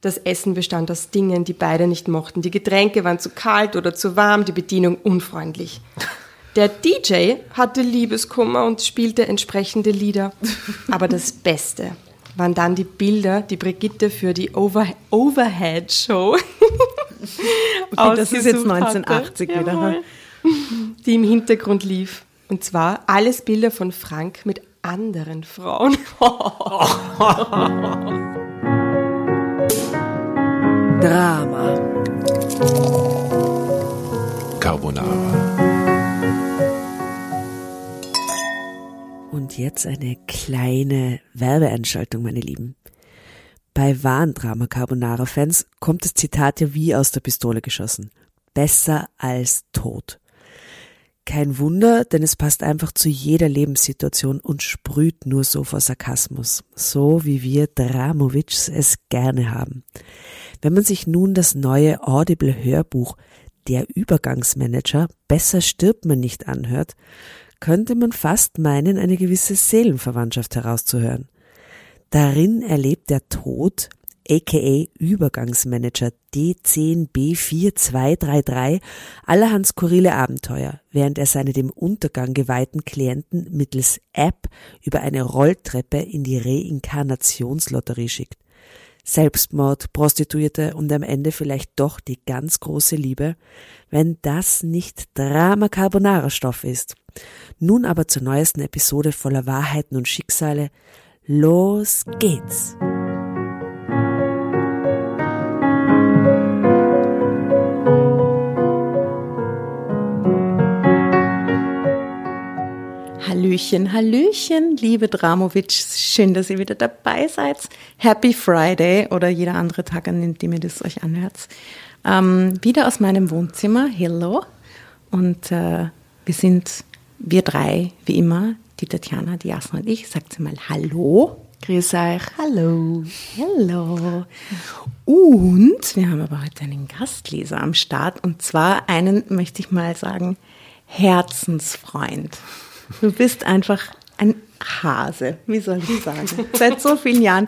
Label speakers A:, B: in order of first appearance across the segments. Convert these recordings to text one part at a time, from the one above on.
A: Das Essen bestand aus Dingen, die beide nicht mochten. Die Getränke waren zu kalt oder zu warm, die Bedienung unfreundlich. Der DJ hatte Liebeskummer und spielte entsprechende Lieder. Aber das Beste waren dann die Bilder, die Brigitte für die Over Overhead-Show
B: okay, das ist jetzt 1980 hatte. wieder.
A: Die im Hintergrund lief. Und zwar alles Bilder von Frank mit anderen Frauen.
C: Drama.
D: Carbonara.
C: Und jetzt eine kleine Werbeeinschaltung, meine Lieben. Bei wahren Drama Carbonara Fans kommt das Zitat ja wie aus der Pistole geschossen. Besser als tot. Kein Wunder, denn es passt einfach zu jeder Lebenssituation und sprüht nur so vor Sarkasmus, so wie wir Dramovics es gerne haben. Wenn man sich nun das neue Audible Hörbuch Der Übergangsmanager Besser stirbt man nicht anhört, könnte man fast meinen, eine gewisse Seelenverwandtschaft herauszuhören. Darin erlebt der Tod aka Übergangsmanager D10B4233 allerhand skurrile Abenteuer, während er seine dem Untergang geweihten Klienten mittels App über eine Rolltreppe in die Reinkarnationslotterie schickt. Selbstmord, Prostituierte und am Ende vielleicht doch die ganz große Liebe, wenn das nicht Drama Carbonara Stoff ist. Nun aber zur neuesten Episode voller Wahrheiten und Schicksale. Los geht's!
B: Hallöchen, Hallöchen, liebe Dramovic. Schön, dass ihr wieder dabei seid. Happy Friday oder jeder andere Tag, an dem ihr das euch anhört. Ähm, wieder aus meinem Wohnzimmer. Hello. Und äh, wir sind, wir drei, wie immer, die Tatjana, die Jasna und ich. Sagt sie mal Hallo.
A: Grüß euch.
B: Hallo. Hallo. Und wir haben aber heute einen Gastleser am Start. Und zwar einen, möchte ich mal sagen, Herzensfreund. Du bist einfach ein Hase, wie soll ich sagen, seit so vielen Jahren.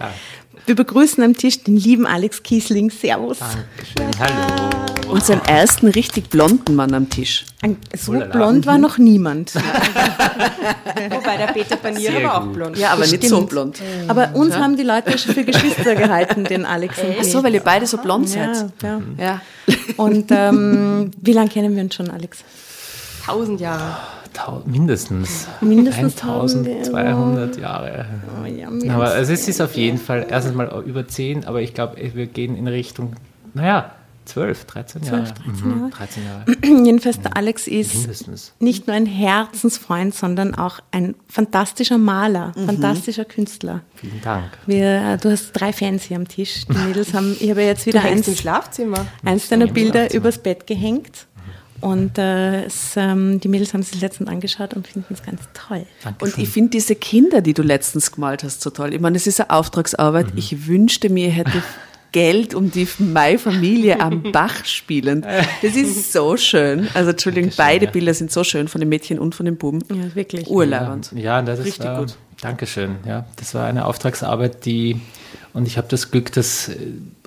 B: Wir begrüßen am Tisch den lieben Alex Kiesling. Servus.
D: Dankeschön. Hallo.
C: Unseren ersten richtig blonden Mann am Tisch.
B: So blond war noch niemand.
A: Wobei der Peter Panier war auch blond.
C: Ja, aber nicht so blond.
B: Aber uns ja. haben die Leute schon für Geschwister gehalten, den Alex und
C: Ach so, weil ihr beide so blond seid.
B: Ja, ja. Und ähm, wie lange kennen wir uns schon, Alex?
A: Tausend Jahre
D: mindestens,
B: mindestens
D: 1200 Jahre. Oh, ja, aber also es ist auf jeden Fall erstens mal über 10, aber ich glaube, wir gehen in Richtung, naja, 12, 13 Jahre. 12, 13 Jahre. Mhm, 13
B: Jahre. Jedenfalls, der Alex ist Mindestens. nicht nur ein Herzensfreund, sondern auch ein fantastischer Maler, mhm. fantastischer Künstler.
D: Vielen Dank.
B: Wir, du hast drei Fans hier am Tisch. Die Mädels haben, ich habe jetzt wieder eins
A: im Schlafzimmer.
B: Eins deiner Bilder übers Bett gehängt. Und äh, es, ähm, die Mädels haben es letztens angeschaut und finden es ganz toll.
C: Dankeschön. Und ich finde diese Kinder, die du letztens gemalt hast, so toll. Ich meine, es ist eine Auftragsarbeit. Mhm. Ich wünschte mir, ich hätte Geld, um die Mai-Familie am Bach spielen. Das ist so schön. Also Entschuldigung, Dankeschön, beide ja. Bilder sind so schön von den Mädchen und von den Buben.
B: Ja, wirklich.
D: Urlaubend. Ja, das ist richtig war, gut. Dankeschön. Ja, das war eine Auftragsarbeit, die und ich habe das Glück, dass äh,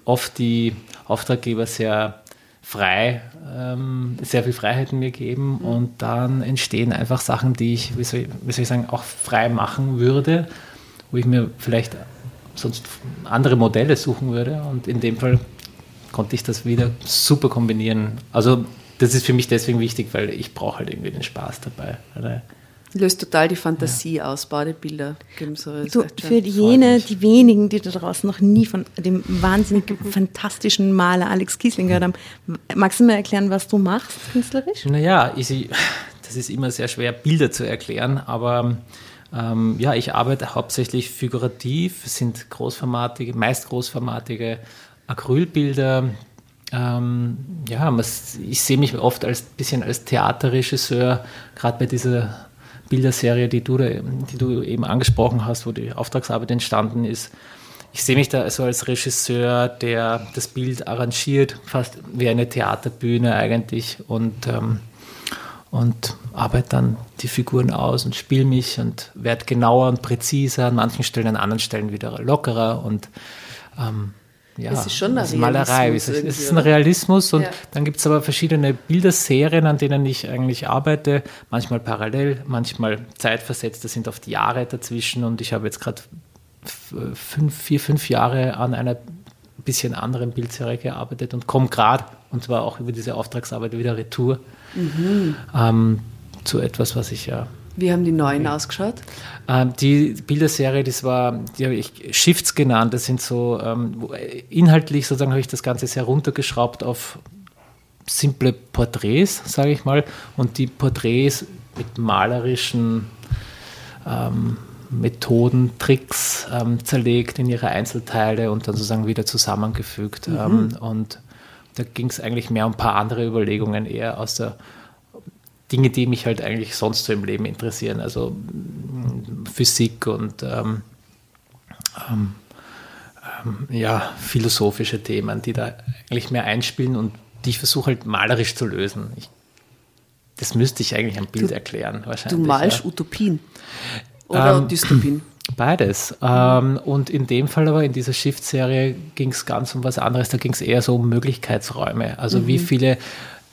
D: oft die Auftraggeber sehr frei, ähm, sehr viel Freiheiten mir geben mhm. und dann entstehen einfach Sachen, die ich, wie soll, wie soll ich sagen, auch frei machen würde, wo ich mir vielleicht sonst andere Modelle suchen würde und in dem Fall konnte ich das wieder super kombinieren. Also das ist für mich deswegen wichtig, weil ich brauche halt irgendwie den Spaß dabei.
C: Löst total die Fantasie ja. aus, Badebilder.
B: So du, für jene, die wenigen, die da draußen noch nie von dem wahnsinnig fantastischen Maler Alex Kiesling gehört haben, magst du mir erklären, was du machst künstlerisch?
D: Naja, ich, das ist immer sehr schwer, Bilder zu erklären, aber ähm, ja, ich arbeite hauptsächlich figurativ, es sind großformatige, meist großformatige Acrylbilder, ähm, ja, ich sehe mich oft als bisschen als Theaterregisseur, gerade bei dieser Bilderserie, die du, die du eben angesprochen hast, wo die Auftragsarbeit entstanden ist. Ich sehe mich da so als Regisseur, der das Bild arrangiert, fast wie eine Theaterbühne eigentlich und, ähm, und arbeite dann die Figuren aus und spiele mich und werde genauer und präziser, an manchen Stellen, an anderen Stellen wieder lockerer und ähm, ja,
B: Es ist schon ein
D: also Malerei. Es
B: Realismus
D: ist, es ist ein Realismus und
B: Ja.
D: dann gibt es aber verschiedene Bilderserien, an denen ich eigentlich arbeite. Manchmal parallel, manchmal zeitversetzt. Das sind oft Jahre dazwischen und ich habe jetzt gerade fünf, vier, fünf Jahre an einer bisschen anderen Bildserie gearbeitet und komme gerade, und zwar auch über diese Auftragsarbeit, wieder retour
B: Mhm.
D: ähm, zu etwas, was ich ja
B: Wie haben die neuen ausgeschaut?
D: ähm, die Bilderserie, das war, die habe ich Shifts genannt. Das sind so, ähm, wo- inhaltlich sozusagen habe ich das Ganze sehr runtergeschraubt auf simple Porträts, sage ich mal. Und die Porträts mit malerischen ähm, Methoden, Tricks ähm, zerlegt in ihre Einzelteile und dann sozusagen wieder zusammengefügt. Ähm, und da ging es eigentlich mehr um ein paar andere Überlegungen, eher aus der Dinge, die mich halt eigentlich sonst so im Leben interessieren, also mm, Physik und ähm, ähm, ähm, ja, philosophische Themen, die da eigentlich mehr einspielen und die ich versuche halt malerisch zu lösen. Ich, das müsste ich eigentlich am Bild erklären,
B: Du
D: wahrscheinlich.
B: malst
D: ja.
B: Utopien oder
D: Ähm,
B: Dystopien.
D: Beides. Ähm, und in dem Fall aber, in dieser Shift-Serie, ging es ganz um was anderes. Da ging es eher so um Möglichkeitsräume. Also wie viele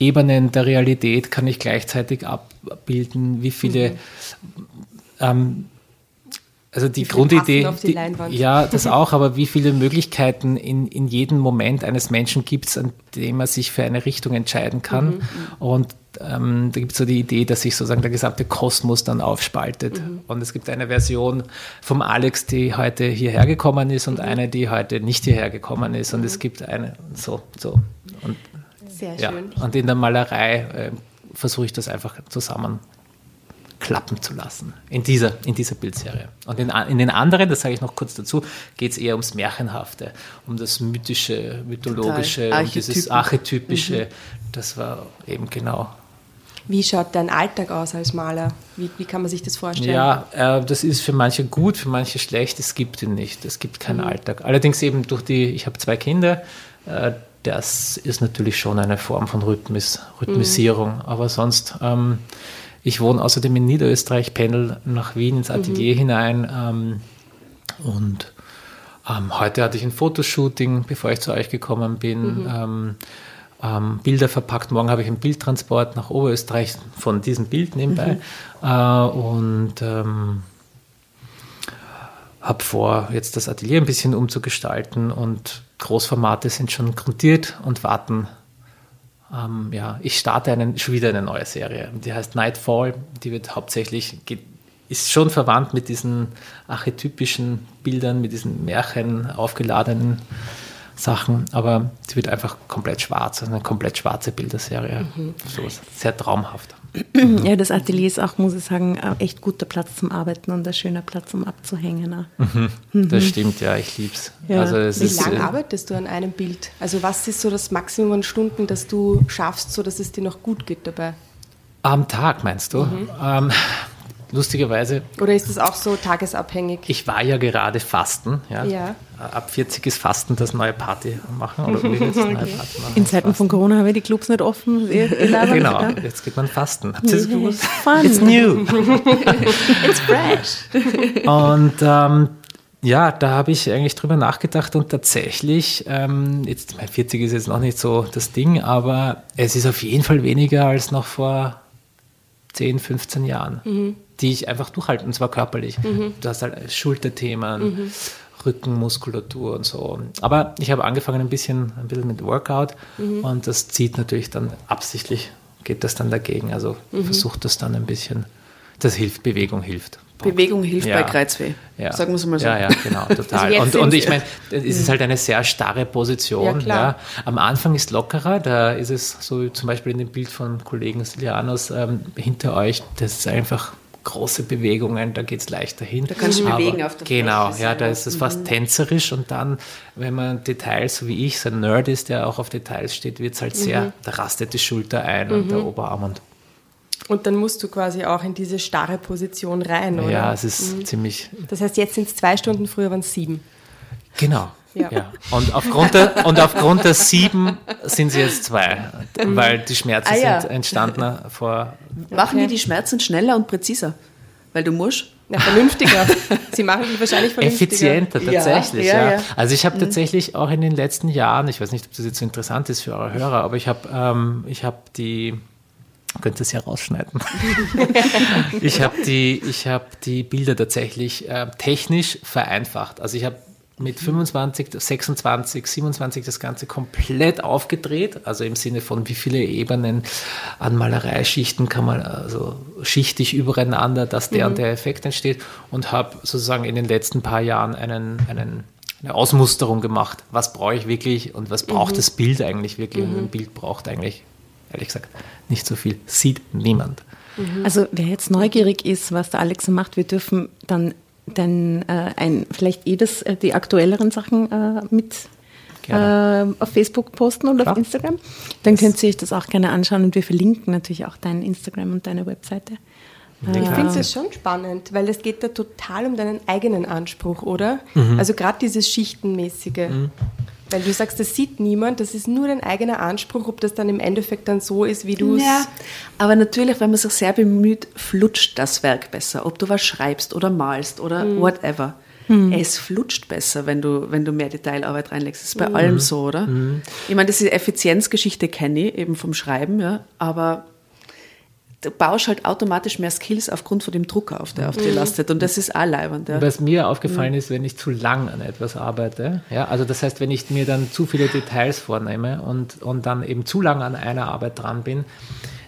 D: Ebenen der Realität kann ich gleichzeitig abbilden? Wie viele ähm, also die Grundidee,
A: die Leinwand?
D: ja, das auch, aber wie viele Möglichkeiten in, in jedem Moment eines Menschen gibt es, an dem er sich für eine Richtung entscheiden kann. Und ähm, da gibt es so die Idee, dass sich sozusagen der gesamte Kosmos dann aufspaltet. Und es gibt eine Version vom Alex, die heute hierher gekommen ist und eine, die heute nicht hierher gekommen ist. Und es gibt eine, so, so. Und,
A: Sehr
D: ja.
A: schön.
D: und in der Malerei äh, versuche ich das einfach zusammen klappen zu lassen in dieser, in dieser Bildserie. Und in, in den anderen, das sage ich noch kurz dazu, geht es eher ums Märchenhafte, um das mythische, mythologische,
B: Total.
D: um dieses archetypische. Das war eben genau.
A: Wie schaut dein Alltag aus als Maler? Wie, wie kann man sich das vorstellen?
D: Ja, äh, das ist für manche gut, für manche schlecht. Es gibt ihn nicht. Es gibt keinen Alltag. Allerdings eben durch die, ich habe zwei Kinder, äh, das ist natürlich schon eine Form von Rhythmis, Rhythmisierung. Aber sonst, ähm, ich wohne außerdem in Niederösterreich, pendel nach Wien ins Atelier hinein ähm, und ähm, heute hatte ich ein Fotoshooting, bevor ich zu euch gekommen bin. Ähm, ähm, Bilder verpackt. Morgen habe ich einen Bildtransport nach Oberösterreich von diesem Bild nebenbei. Äh, und ähm, habe vor, jetzt das Atelier ein bisschen umzugestalten und Großformate sind schon grundiert und warten. Ähm, ja, ich starte einen, schon wieder eine neue Serie. Die heißt Nightfall. Die wird hauptsächlich, geht, ist schon verwandt mit diesen archetypischen Bildern, mit diesen Märchen aufgeladenen Sachen, aber die wird einfach komplett schwarz, also eine komplett schwarze Bilderserie. So sehr traumhaft.
B: Ja, das Atelier ist auch, muss ich sagen, ein echt guter Platz zum Arbeiten und ein schöner Platz, um abzuhängen. auch.
D: Das stimmt, ja, ich lieb's.
B: Ja.
D: Also es
A: Wie
D: ist,
A: lange
D: äh,
A: arbeitest du an einem Bild? Also was ist so das Maximum an Stunden, das du schaffst, so dass es dir noch gut geht dabei?
D: Am Tag meinst du? Ähm, lustigerweise,
A: Oder ist es auch so tagesabhängig?
D: ich war ja gerade Fasten. Ja.
A: Ja.
D: Ab 40 ist Fasten das neue Party machen. Oder willst du das neue Party machen?
B: In Zeiten von Corona haben wir die Clubs nicht offen.
D: Genau,
B: ja?
D: jetzt geht man fasten. Habt ihr das gewusst?
B: Fun.
D: It's new.
A: It's fresh.
D: Und ähm, ja, da habe ich eigentlich drüber nachgedacht und tatsächlich, ähm, jetzt, mein 40 ist jetzt noch nicht so das Ding, aber es ist auf jeden Fall weniger als noch vor 10, 15 Jahren, die ich einfach durchhalte, und zwar körperlich. Du hast halt Schulterthemen, Rückenmuskulatur und so. Aber ich habe angefangen ein bisschen, ein bisschen mit Workout und das zieht natürlich dann absichtlich, geht das dann dagegen. Also versucht das dann ein bisschen, das hilft, Bewegung hilft.
B: Bewegung hilft
D: Ja.
B: bei Kreuzweh.
D: Ja.
B: Sagen wir es mal so.
D: Ja, ja, genau, total.
A: Also
D: und, und ich meine, es ist halt eine sehr starre Position.
A: Ja.
D: Am Anfang ist lockerer, da ist es so zum Beispiel in dem Bild von Kollegen Silianos ähm, hinter euch, das ist einfach große Bewegungen, da geht es leichter hin. Da
B: kannst du bewegen auf der
D: Genau,
B: Fläche
D: ja, da ist es fast tänzerisch und dann, wenn man Details, so wie ich, so ein Nerd ist, der auch auf Details steht, wird es halt sehr, da rastet die Schulter ein und der Oberarm und
A: Und dann musst du quasi auch in diese starre Position rein, oder?
D: ja, es ist ziemlich,
A: Das heißt, jetzt sind es zwei Stunden, früher waren es sieben.
D: Genau.
A: Ja.
D: Ja. Und, aufgrund der, und aufgrund der sieben sind sie jetzt zwei, weil die Schmerzen
B: Ah, ja.
D: sind entstanden vor.
B: Machen
A: Okay.
B: die die Schmerzen schneller und präziser? Weil du musst
A: Na, vernünftiger. Sie machen die wahrscheinlich vernünftiger.
D: Effizienter
B: Ja,
D: tatsächlich,
B: ja,
D: ja.
B: ja.
D: Also ich habe tatsächlich auch in den letzten Jahren, ich weiß nicht, ob das jetzt so interessant ist für eure Hörer, aber ich habe ähm, ich hab die, könnt es ja rausschneiden. ich habe die, ich hab die Bilder tatsächlich äh, technisch vereinfacht. Also ich habe mit 25, 26, 27 das Ganze komplett aufgedreht, also im Sinne von wie viele Ebenen an Malereischichten kann man also schichtig übereinander, dass der und der Effekt entsteht und habe sozusagen in den letzten paar Jahren einen, einen, eine Ausmusterung gemacht. Was brauche ich wirklich und was braucht das Bild eigentlich wirklich? Und ein Bild braucht eigentlich, ehrlich gesagt, nicht so viel. Sieht niemand.
B: Also wer jetzt neugierig ist, was der Alex macht, wir dürfen dann, dann äh, ein, vielleicht eh das, äh, die aktuelleren Sachen äh, mit äh, auf Facebook posten oder
D: Klar.
B: auf Instagram. Dann könnt ihr euch das auch gerne anschauen und wir verlinken natürlich auch dein Instagram und deine Webseite.
A: Ich finde das schon spannend, weil es geht da total um deinen eigenen Anspruch, oder?
D: Mhm.
A: Also gerade dieses Schichtenmäßige. Weil du sagst, das sieht niemand, das ist nur dein eigener Anspruch, ob das dann im Endeffekt dann so ist, wie du es.
C: Ja, aber natürlich, wenn man sich sehr bemüht, flutscht das Werk besser. Ob du was schreibst oder malst oder whatever. Es flutscht besser, wenn du, wenn du mehr Detailarbeit reinlegst. Das ist bei allem so, oder? Ich meine, diese Effizienzgeschichte kenne ich eben vom Schreiben, ja, aber du baust halt automatisch mehr Skills aufgrund von dem Druck auf, der auf dir lastet. Und das ist auch leibend. Ja.
D: Was mir aufgefallen ist, wenn ich zu lang an etwas arbeite, ja, also das heißt, wenn ich mir dann zu viele Details vornehme und, und dann eben zu lang an einer Arbeit dran bin,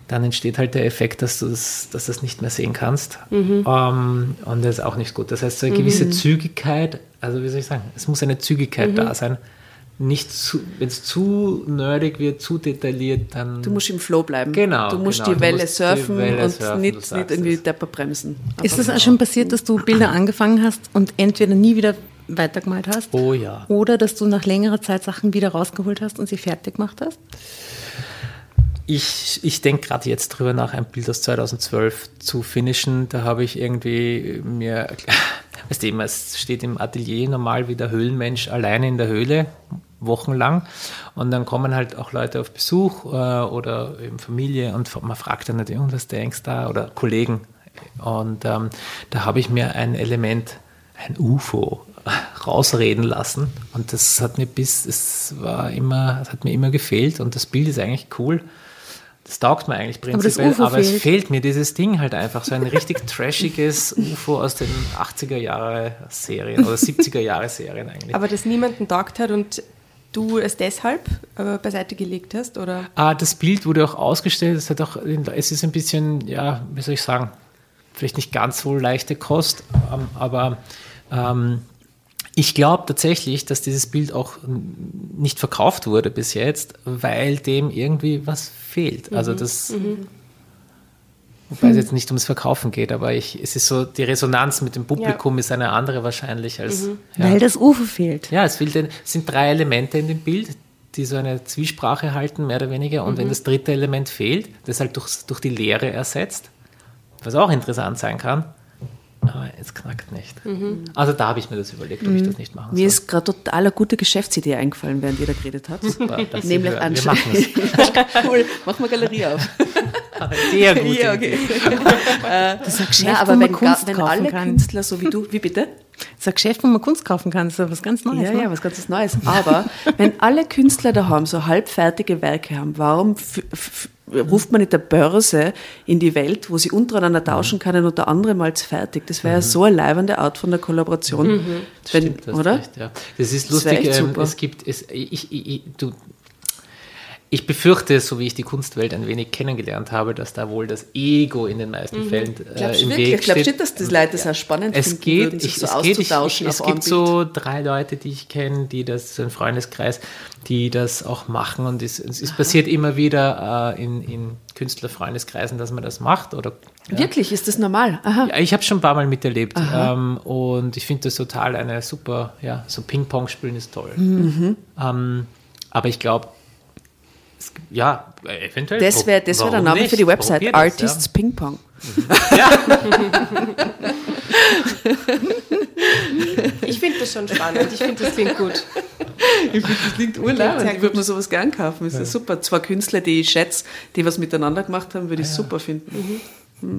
D: dann entsteht halt der Effekt, dass du das, dass du das nicht mehr sehen kannst. Ähm, und das ist auch nicht gut. Das heißt, so eine gewisse Zügigkeit, also wie soll ich sagen, es muss eine Zügigkeit da sein. Nicht zu, wenn es zu nerdig wird, zu detailliert, dann.
C: Du musst im Flow bleiben.
D: Genau,
C: Du musst
D: genau.
C: die Welle
D: musst die
C: surfen
D: Welle
C: und
D: surfen,
C: nicht, nicht irgendwie
D: es.
C: Depper bremsen.
B: Ist das auch schon passiert, dass du Bilder angefangen hast und entweder nie wieder weitergemalt hast?
D: Oh ja.
B: Oder dass du nach längerer Zeit Sachen wieder rausgeholt hast und sie fertig gemacht hast?
D: Ich, ich denke gerade jetzt drüber nach, ein Bild aus 2012 zu finishen. Da habe ich irgendwie mir, weißt du, es steht im Atelier normal wie der Höhlenmensch alleine in der Höhle, wochenlang. Und dann kommen halt auch Leute auf Besuch äh, oder eben Familie und man fragt dann natürlich, "Und was denkst da? Oder Kollegen. Und ähm, da habe ich mir ein Element, ein UFO, rausreden lassen. Und das hat mir bis, es war immer, hat mir immer gefehlt. Und das Bild ist eigentlich cool. Das taugt mir eigentlich
B: Aber
D: prinzipiell, aber, es
B: fehlt.
D: fehlt mir dieses Ding halt einfach. So ein richtig trashiges UFO aus den 80er Jahre Serien oder 70er Jahre Serien eigentlich.
A: Aber das niemanden taugt hat und du es deshalb äh, beiseite gelegt hast, oder?
D: Ah, das Bild wurde auch ausgestellt. Es, hat auch, es ist ein bisschen, ja, wie soll ich sagen, vielleicht nicht ganz so leichte Kost, ähm, aber ähm, ich glaube tatsächlich, dass dieses Bild auch nicht verkauft wurde bis jetzt, weil dem irgendwie was fehlt. Also das, wobei es jetzt nicht ums Verkaufen geht, aber ich, es ist so, die Resonanz mit dem Publikum ist eine andere wahrscheinlich als. Ja.
B: Weil das UFO fehlt.
D: Ja, es, fehlt es sind drei Elemente in dem Bild, die so eine Zwiesprache halten, mehr oder weniger. Und wenn das dritte Element fehlt, das halt durch, durch die Leere ersetzt, was auch interessant sein kann, aber es knackt nicht. Also da habe ich mir das überlegt, ob ich das nicht machen
C: Mir
D: soll.
C: ist gerade total eine gute Geschäftsidee eingefallen, während ihr da geredet habt.
D: Super,
C: Nämlich
D: es.
C: cool, mach mal Galerie auf.
D: Sehr gut.
C: Ja, okay.
B: Das ist ein Geschäft,
C: Ja,
B: wo
C: aber
B: man
C: wenn,
B: Kunst
C: wenn alle
B: kann.
C: Künstler so wie du, wie bitte?
B: Das ist ein Geschäft, wo man Kunst kaufen kann. Das ist was ganz Neues.
C: Ja,
B: ne?
C: ja, was ganz Neues. Aber wenn alle Künstler daheim so halbfertige Werke haben, warum ruft man nicht der Börse in die Welt, wo sie untereinander tauschen können und der andere mal fertig? Das wäre ja so eine leibende Art von der Kollaboration. Wenn,
D: Stimmt, du hast
C: oder?
D: Recht, ja. Das ist
C: Das
D: lustig.
C: echt
D: Ähm, es gibt, es, ich, ich, ich, du, ich befürchte, so wie ich die Kunstwelt ein wenig kennengelernt habe, dass da wohl das Ego in den meisten Fällen äh,
C: Glaubst
D: im
C: wirklich?
D: Weg
C: Glaubst du
D: steht.
C: dass das Leute das auch spannend
D: Es
C: finden
D: geht,
C: würden, sich
D: ich,
C: so
D: es, geht ich, ich,
C: auszutauschen
D: es gibt
C: Bild?
D: so drei Leute, die ich kenne, die das, so ein Freundeskreis, die das auch machen und es, es, es passiert immer wieder äh, in, in Künstlerfreundeskreisen, dass man das macht oder
C: Wirklich, ist das normal? Aha.
D: ja, ich habe schon ein paar Mal miterlebt ähm, und ich finde das total eine super, ja, so Ping-Pong spielen ist toll.
C: Mhm.
D: Ähm, aber ich glaube, ja, eventuell.
C: Das wäre das wär der Name
D: nicht?
C: für die Website,
D: das,
C: Artists Ping Pong.
A: Ich finde das schon spannend. Ich finde, das klingt gut.
C: Ich finde, das klingt urlaubend. Ich würde mir sowas gern kaufen. Das ist ja super. Zwei Künstler, die ich schätze, die was miteinander gemacht haben, würde ich super finden.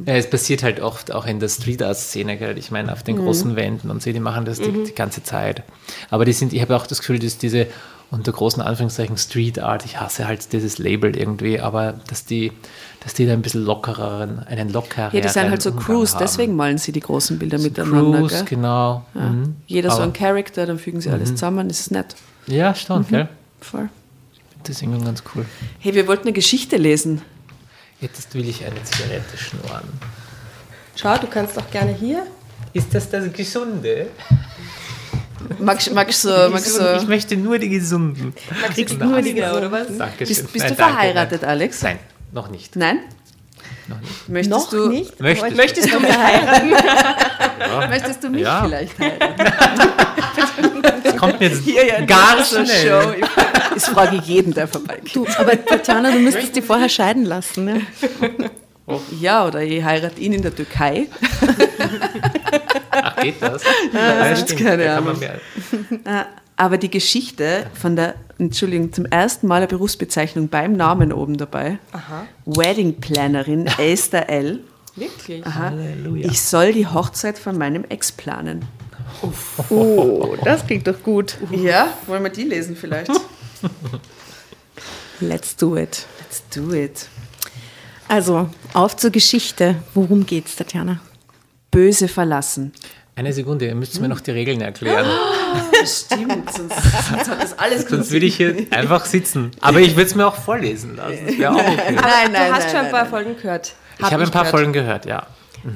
D: Ja, es passiert halt oft auch in der Street Art Szene, ich meine, auf den großen Wänden und so, die machen das die, die ganze Zeit. Aber die sind, ich habe auch das Gefühl, dass diese unter großen Anführungszeichen Street Art, ich hasse halt dieses Label irgendwie, aber dass die, dass die da ein bisschen lockereren, einen lockereren
C: Ja, die sind halt so
D: Umgang
C: Crews,
D: haben.
C: deswegen malen sie die großen Bilder miteinander.
D: Crews,
C: gell?
D: genau.
C: Ja.
D: Mhm.
C: Jeder so
D: Aber-
C: ein Charakter, dann fügen sie alles zusammen, das ist nett.
D: Ja, stimmt, gell?
C: Voll.
D: Das ist irgendwie ganz cool.
C: Hey, wir wollten eine Geschichte lesen.
D: Jetzt will ich eine Zigarette schnorren.
A: Schau, du kannst auch gerne hier.
D: Ist das das Gesunde?
C: Magst, magst, du, magst
D: Ich
C: du,
D: möchte nur die Gesunden.
A: Kriegst nur die oder was?
D: Dankeschön.
C: bist, bist
D: Nein,
C: du
D: danke,
C: verheiratet,
D: nein.
C: Alex?
D: Nein, noch nicht.
C: Nein?
D: Noch nicht.
C: Möchtest
B: Noch
C: du,
B: nicht?
D: Möchtest,
A: Möchtest du mich heiraten?
C: Möchtest du mich
D: Ja.
C: vielleicht heiraten?
D: Das kommt mir jetzt
C: Hier ja
D: gar
C: so
D: schnell.
C: Show. Ich, das frage ich jeden, der vorbeikommt.
B: Du, aber Tatjana, du müsstest die vorher scheiden lassen. Ne?
C: Ja, oder ich heirate ihn in der Türkei.
D: Ach, geht das? Ja, stimmt.
C: keine
D: Da kann man
C: Ahnung.
D: mehr-
C: Aber die Geschichte von der, Entschuldigung, zum ersten Mal eine Berufsbezeichnung beim Namen oben dabei.
A: Aha.
C: Wedding Plannerin Esther L.
A: Wirklich?
C: Aha.
D: Halleluja.
C: Ich soll die Hochzeit von meinem Ex planen.
B: Oh, das klingt doch gut.
C: Ja, wollen wir die lesen vielleicht?
B: Let's do it.
C: Let's do it.
B: Also, auf zur Geschichte. Worum geht's, Tatjana?
C: Böse verlassen.
D: Eine Sekunde, ihr müsst mir noch die Regeln erklären.
C: Das stimmt, sonst, sonst hat das alles
D: Sonst würde ich hier einfach sitzen. Aber ich würde es mir auch vorlesen lassen. Das wäre auch okay.
C: Nein,
A: du
C: nein,
A: hast
C: nein,
A: schon ein paar
C: nein.
A: Folgen gehört.
D: Ich
A: Hab
D: habe ein paar
A: gehört.
D: Folgen gehört, ja.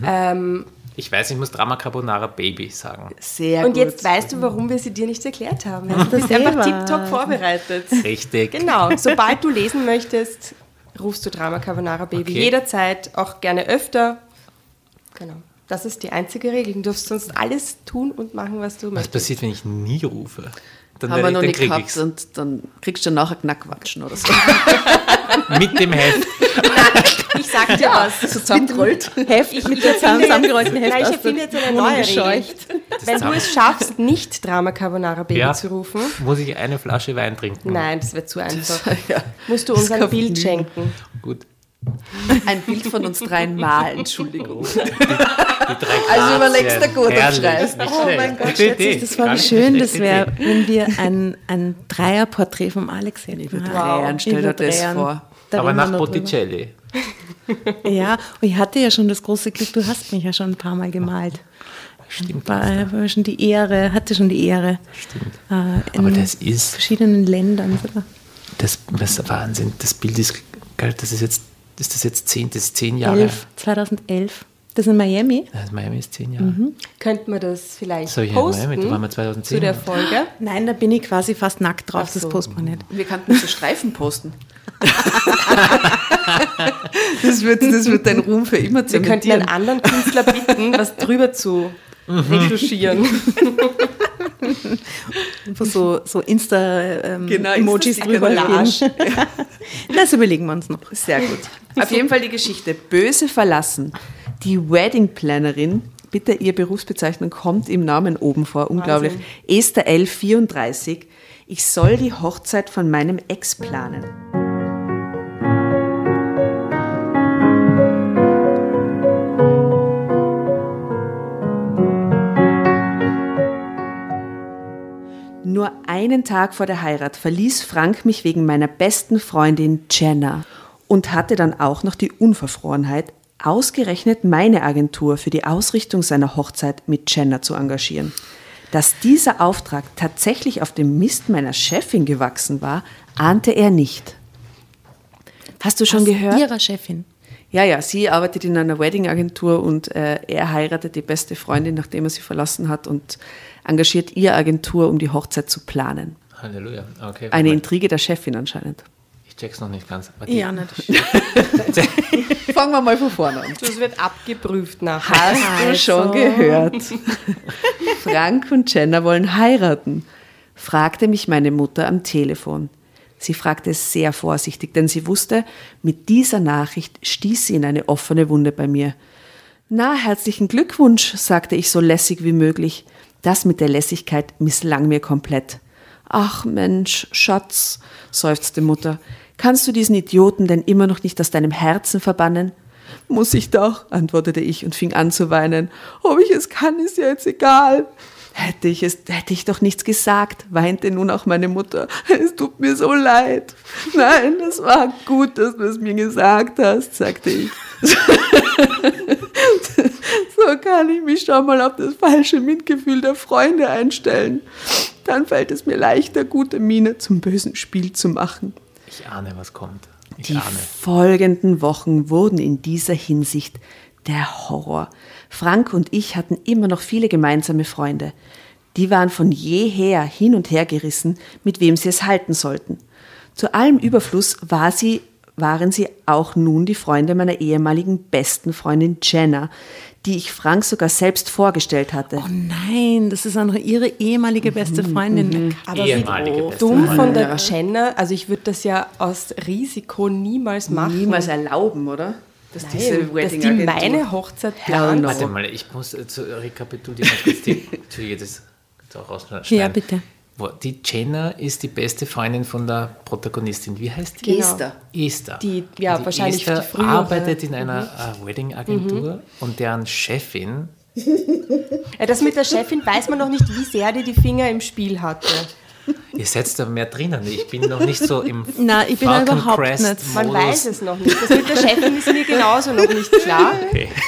A: Ähm,
D: Ich weiß, ich muss Drama Carbonara Baby sagen.
C: Sehr
A: und
C: gut.
A: jetzt weißt du, warum wir sie dir nicht erklärt haben. Du bist einfach tiptop vorbereitet.
D: Richtig.
A: Genau, sobald du lesen möchtest, rufst du Drama Carbonara Baby.
D: Okay.
A: Jederzeit, auch gerne öfter. Genau. Das ist die einzige Regel. Du darfst sonst alles tun und machen, was du
D: Was
A: möchtest.
D: passiert, wenn ich nie rufe? Dann,
C: haben wir
D: werde
C: noch
D: ich-
C: nicht gehabt
D: ich's.
C: und dann kriegst du nachher Knackwatschen oder so.
D: Mit dem Heft.
A: Ich sag dir was.
C: Zusammengerollt.
B: Heft mit der zusammengerollten Heft
A: Nein, ich erfinde
B: der
A: jetzt eine neue Regel. Wenn du es schaffst, nicht Drama Carbonara Baby
D: Ja.
A: zu rufen,
D: Muss ich eine Flasche Wein trinken?
A: nein, das wird zu einfach.
C: ja.
A: Musst du uns ein Bild schenken.
D: Gut.
C: Ein Bild von uns dreien malen, Entschuldigung.
D: Die drei
C: Also überlegst du gut,
D: Herrlich.
C: schreibst.
B: Oh mein Gott. Schätze, das war wie schön das wäre, wenn wir ein, ein Dreierporträt vom Alex hätten.
C: Liebe
B: Ja.
C: Dreien, stell dir das vor.
B: Da
D: Aber nach. Botticelli.
B: Ja, und ich hatte ja schon das große Glück, du hast mich ja schon ein paar Mal gemalt.
D: Stimmt.
B: War, war schon die Ehre, hatte schon die Ehre.
D: Stimmt.
B: Äh, in
D: Aber das ist,
B: verschiedenen Ländern. sogar.
D: das, das ist Wahnsinn. Das Bild ist, geil, das ist jetzt, ist das jetzt zehn, das ist zehn Jahre.
B: 11, 2011. Das in Miami?
D: Ja, Miami ist zehn Jahre.
B: Mhm.
A: Könnten wir das vielleicht
D: So, ja,
A: posten
D: Miami, da waren wir 2010.
A: zu der Folge?
B: Nein, da bin ich quasi fast nackt drauf,
A: so.
B: das posten wir nicht.
C: Wir könnten so Streifen posten. das, wird, das wird dein Ruhm für immer
A: Wir könnten einen
C: zementieren.
A: anderen Künstler bitten, was drüber zu retuschieren.
B: Einfach so, so Insta-Emojis
C: Genau,
B: Emojis
C: Insta-Sticker,
B: drüber. Das überlegen wir uns noch.
C: Sehr gut. Auf jeden Fall die Geschichte. Böse verlassen. Die Wedding Plannerin, bitte ihr Berufsbezeichnung kommt im Namen oben vor, unglaublich. Esther L. 34. Ich soll die Hochzeit von meinem Ex planen. Nur einen Tag vor der Heirat verließ Frank mich wegen meiner besten Freundin Jenna und hatte dann auch noch die Unverfrorenheit, ausgerechnet meine Agentur für die Ausrichtung seiner Hochzeit mit Jenna zu engagieren. Dass dieser Auftrag tatsächlich auf dem Mist meiner Chefin gewachsen war, ahnte er nicht. Hast du schon gehört?
B: Ihrer Chefin.
C: Ja, ja, sie arbeitet in einer Wedding-Agentur und äh, er heiratet die beste Freundin, nachdem er sie verlassen hat und engagiert ihre Agentur, um die Hochzeit zu planen.
D: Halleluja. Okay.
C: Eine
D: Moment.
C: Intrige der Chefin anscheinend.
D: Ich check's noch nicht ganz. Die-
B: Ja, nicht.
C: Fangen wir mal von vorne an.
A: Das wird abgeprüft nachher.
C: Hast du
B: Also.
C: schon gehört? Frank und Jenna wollen heiraten, fragte mich meine Mutter am Telefon. Sie fragte sehr vorsichtig, denn sie wusste, mit dieser Nachricht stieß sie in eine offene Wunde bei mir. Na, herzlichen Glückwunsch, sagte ich so lässig wie möglich. Das mit der Lässigkeit misslang mir komplett. Ach Mensch, Schatz, seufzte Mutter, kannst du diesen Idioten denn immer noch nicht aus deinem Herzen verbannen? Muss ich doch, antwortete ich und fing an zu weinen. Ob ich es kann, ist jetzt egal. Hätte ich es, hätte ich doch nichts gesagt, weinte nun auch meine Mutter. Es tut mir so leid. Nein, das war gut, dass du es mir gesagt hast, sagte ich. so kann ich mich schon mal auf das falsche Mitgefühl der Freunde einstellen. Dann fällt es mir leichter, gute Miene zum bösen Spiel zu machen.
D: Ich ahne, was kommt. Ich
C: Die
D: ahne.
C: folgenden Wochen wurden in dieser Hinsicht der Horror. Frank und ich hatten immer noch viele gemeinsame Freunde. Die waren von jeher hin und her gerissen, mit wem sie es halten sollten. Zu allem Überfluss war sie, waren sie auch nun die Freunde meiner ehemaligen besten Freundin Jenna, die ich Frank sogar selbst vorgestellt hatte.
B: Oh nein, das ist auch noch ihre ehemalige beste Freundin.
A: Aber
D: Ehemalige
A: wie
D: beste
A: dumm
D: Freundin.
A: von der Jenna, also ich würde das ja aus Risiko niemals machen.
C: Niemals erlauben, oder? Dass
A: Nein, dass die meine Hochzeit planen.
D: Warte mal, ich muss äh, zu rekapitulieren. die- Entschuldige, das da rausschneiden.
B: Ja, bitte.
D: Die Jenna ist die beste Freundin von der Protagonistin. Wie heißt die?
A: Genau.
C: Esther.
D: Esther.
A: Die- ja,
D: Und
A: wahrscheinlich
D: Esther
A: die frühere. Mhm.
D: arbeitet in einer äh, Wedding-Agentur und deren Chefin
A: Ja, das mit der Chefin weiß man noch nicht, wie sehr die die Finger im Spiel hatte.
D: Ihr seid da mehr drinnen. Ich bin noch nicht so im
B: Na, ich bin
D: Falcon
B: überhaupt
D: Crest
B: nicht.
A: Man
D: Modus.
A: weiß es noch nicht. Das mit der Chefin ist mir genauso noch nicht klar.
D: Okay.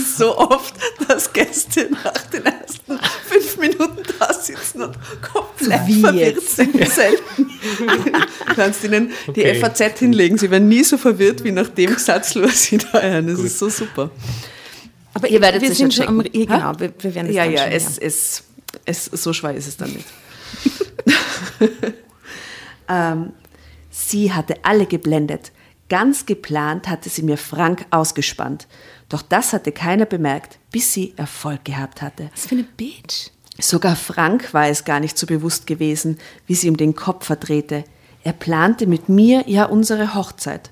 C: Es ist so oft, dass Gäste nach den ersten fünf Minuten da sitzen und komplett
B: Wie
C: verwirrt
B: jetzt?
C: sind. Selten. Du kannst ihnen die
D: Okay.
C: FAZ hinlegen. Sie werden nie so verwirrt wie nach dem Satz, was sie da hören. Das ist so super.
B: Aber
C: Ihr werdet
B: wir
C: es
B: sind
C: schon
B: schon am,
C: checken.
B: ja, genau, wir, wir werden es
C: Ja,
B: dann
C: ja,
B: schon
C: es, es, es, so schwer ist es dann nicht. ähm, sie hatte alle geblendet. Ganz geplant hatte sie mir Frank ausgespannt. Doch das hatte keiner bemerkt, bis sie Erfolg gehabt hatte.
B: Was für eine Bitch.
C: Sogar Frank war es gar nicht so bewusst gewesen, wie sie ihm den Kopf verdrehte. Er plante mit mir ja unsere Hochzeit.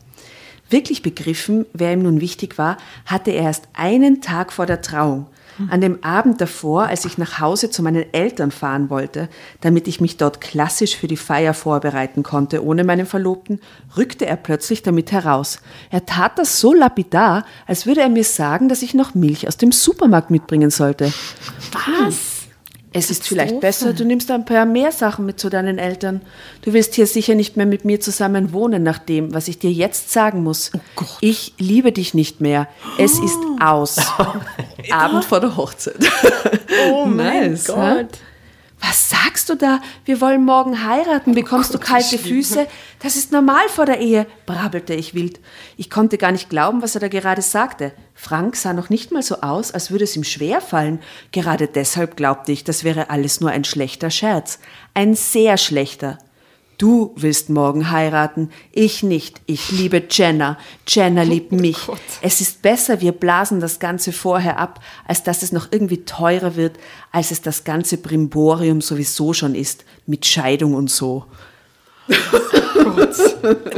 C: Wirklich begriffen, wer ihm nun wichtig war, hatte er erst einen Tag vor der Trauung. An dem Abend davor, als ich nach Hause zu meinen Eltern fahren wollte, damit ich mich dort klassisch für die Feier vorbereiten konnte, ohne meinen Verlobten, rückte er plötzlich damit heraus. Er tat das so lapidar, als würde er mir sagen, dass ich noch Milch aus dem Supermarkt mitbringen sollte.
B: Was?
C: Es ist vielleicht besser, du nimmst ein paar mehr Sachen mit zu deinen Eltern. Du willst hier sicher nicht mehr mit mir zusammen wohnen, nach dem, was ich dir jetzt sagen muss. Ich liebe dich nicht mehr. Es ist aus. Abend vor der Hochzeit.
B: Oh mein
C: Nice,
B: Gott.
C: hä? Was sagst du da? Wir wollen morgen heiraten. Bekommst du kalte Füße? Das ist normal vor der Ehe, brabbelte ich wild. Ich konnte gar nicht glauben, was er da gerade sagte. Frank sah noch nicht mal so aus, als würde es ihm schwer fallen. Gerade deshalb glaubte ich, das wäre alles nur ein schlechter Scherz. Ein sehr schlechter. Du willst morgen heiraten, ich nicht. Ich liebe Jenna. Jenna liebt mich. Es ist besser, wir blasen das Ganze vorher ab, als dass es noch irgendwie teurer wird, als es das ganze Brimborium sowieso schon ist, mit Scheidung und so.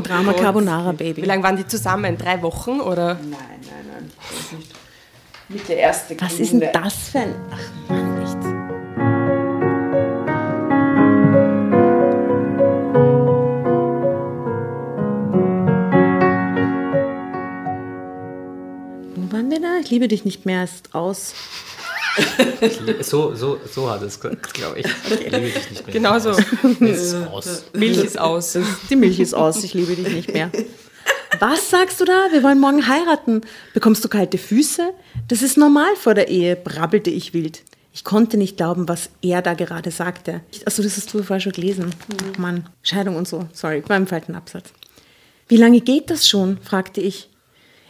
B: Drama Carbonara, Baby.
A: Wie lange waren die zusammen? Drei Wochen oder?
C: Nein, nein, nein, das ist nicht. Mit der erste
B: Was ist denn das für ein... Ach Mann, echt. Waren wir da? Ich liebe dich nicht mehr, ist aus.
D: So, so, so hat es glaube ich. Ich liebe dich nicht mehr.
A: Genau so.
D: Ist aus.
A: Milch ist aus.
B: Die Milch ist aus, ich liebe dich nicht mehr. Was sagst du da? Wir wollen morgen heiraten. Bekommst du kalte Füße? Das ist normal vor der Ehe, brabbelte ich wild. Ich konnte nicht glauben, was er da gerade sagte. Achso, das hast du vorher schon gelesen. Oh Mann, Scheidung und so. Sorry, beim falschen Absatz. Wie lange geht das schon? fragte ich.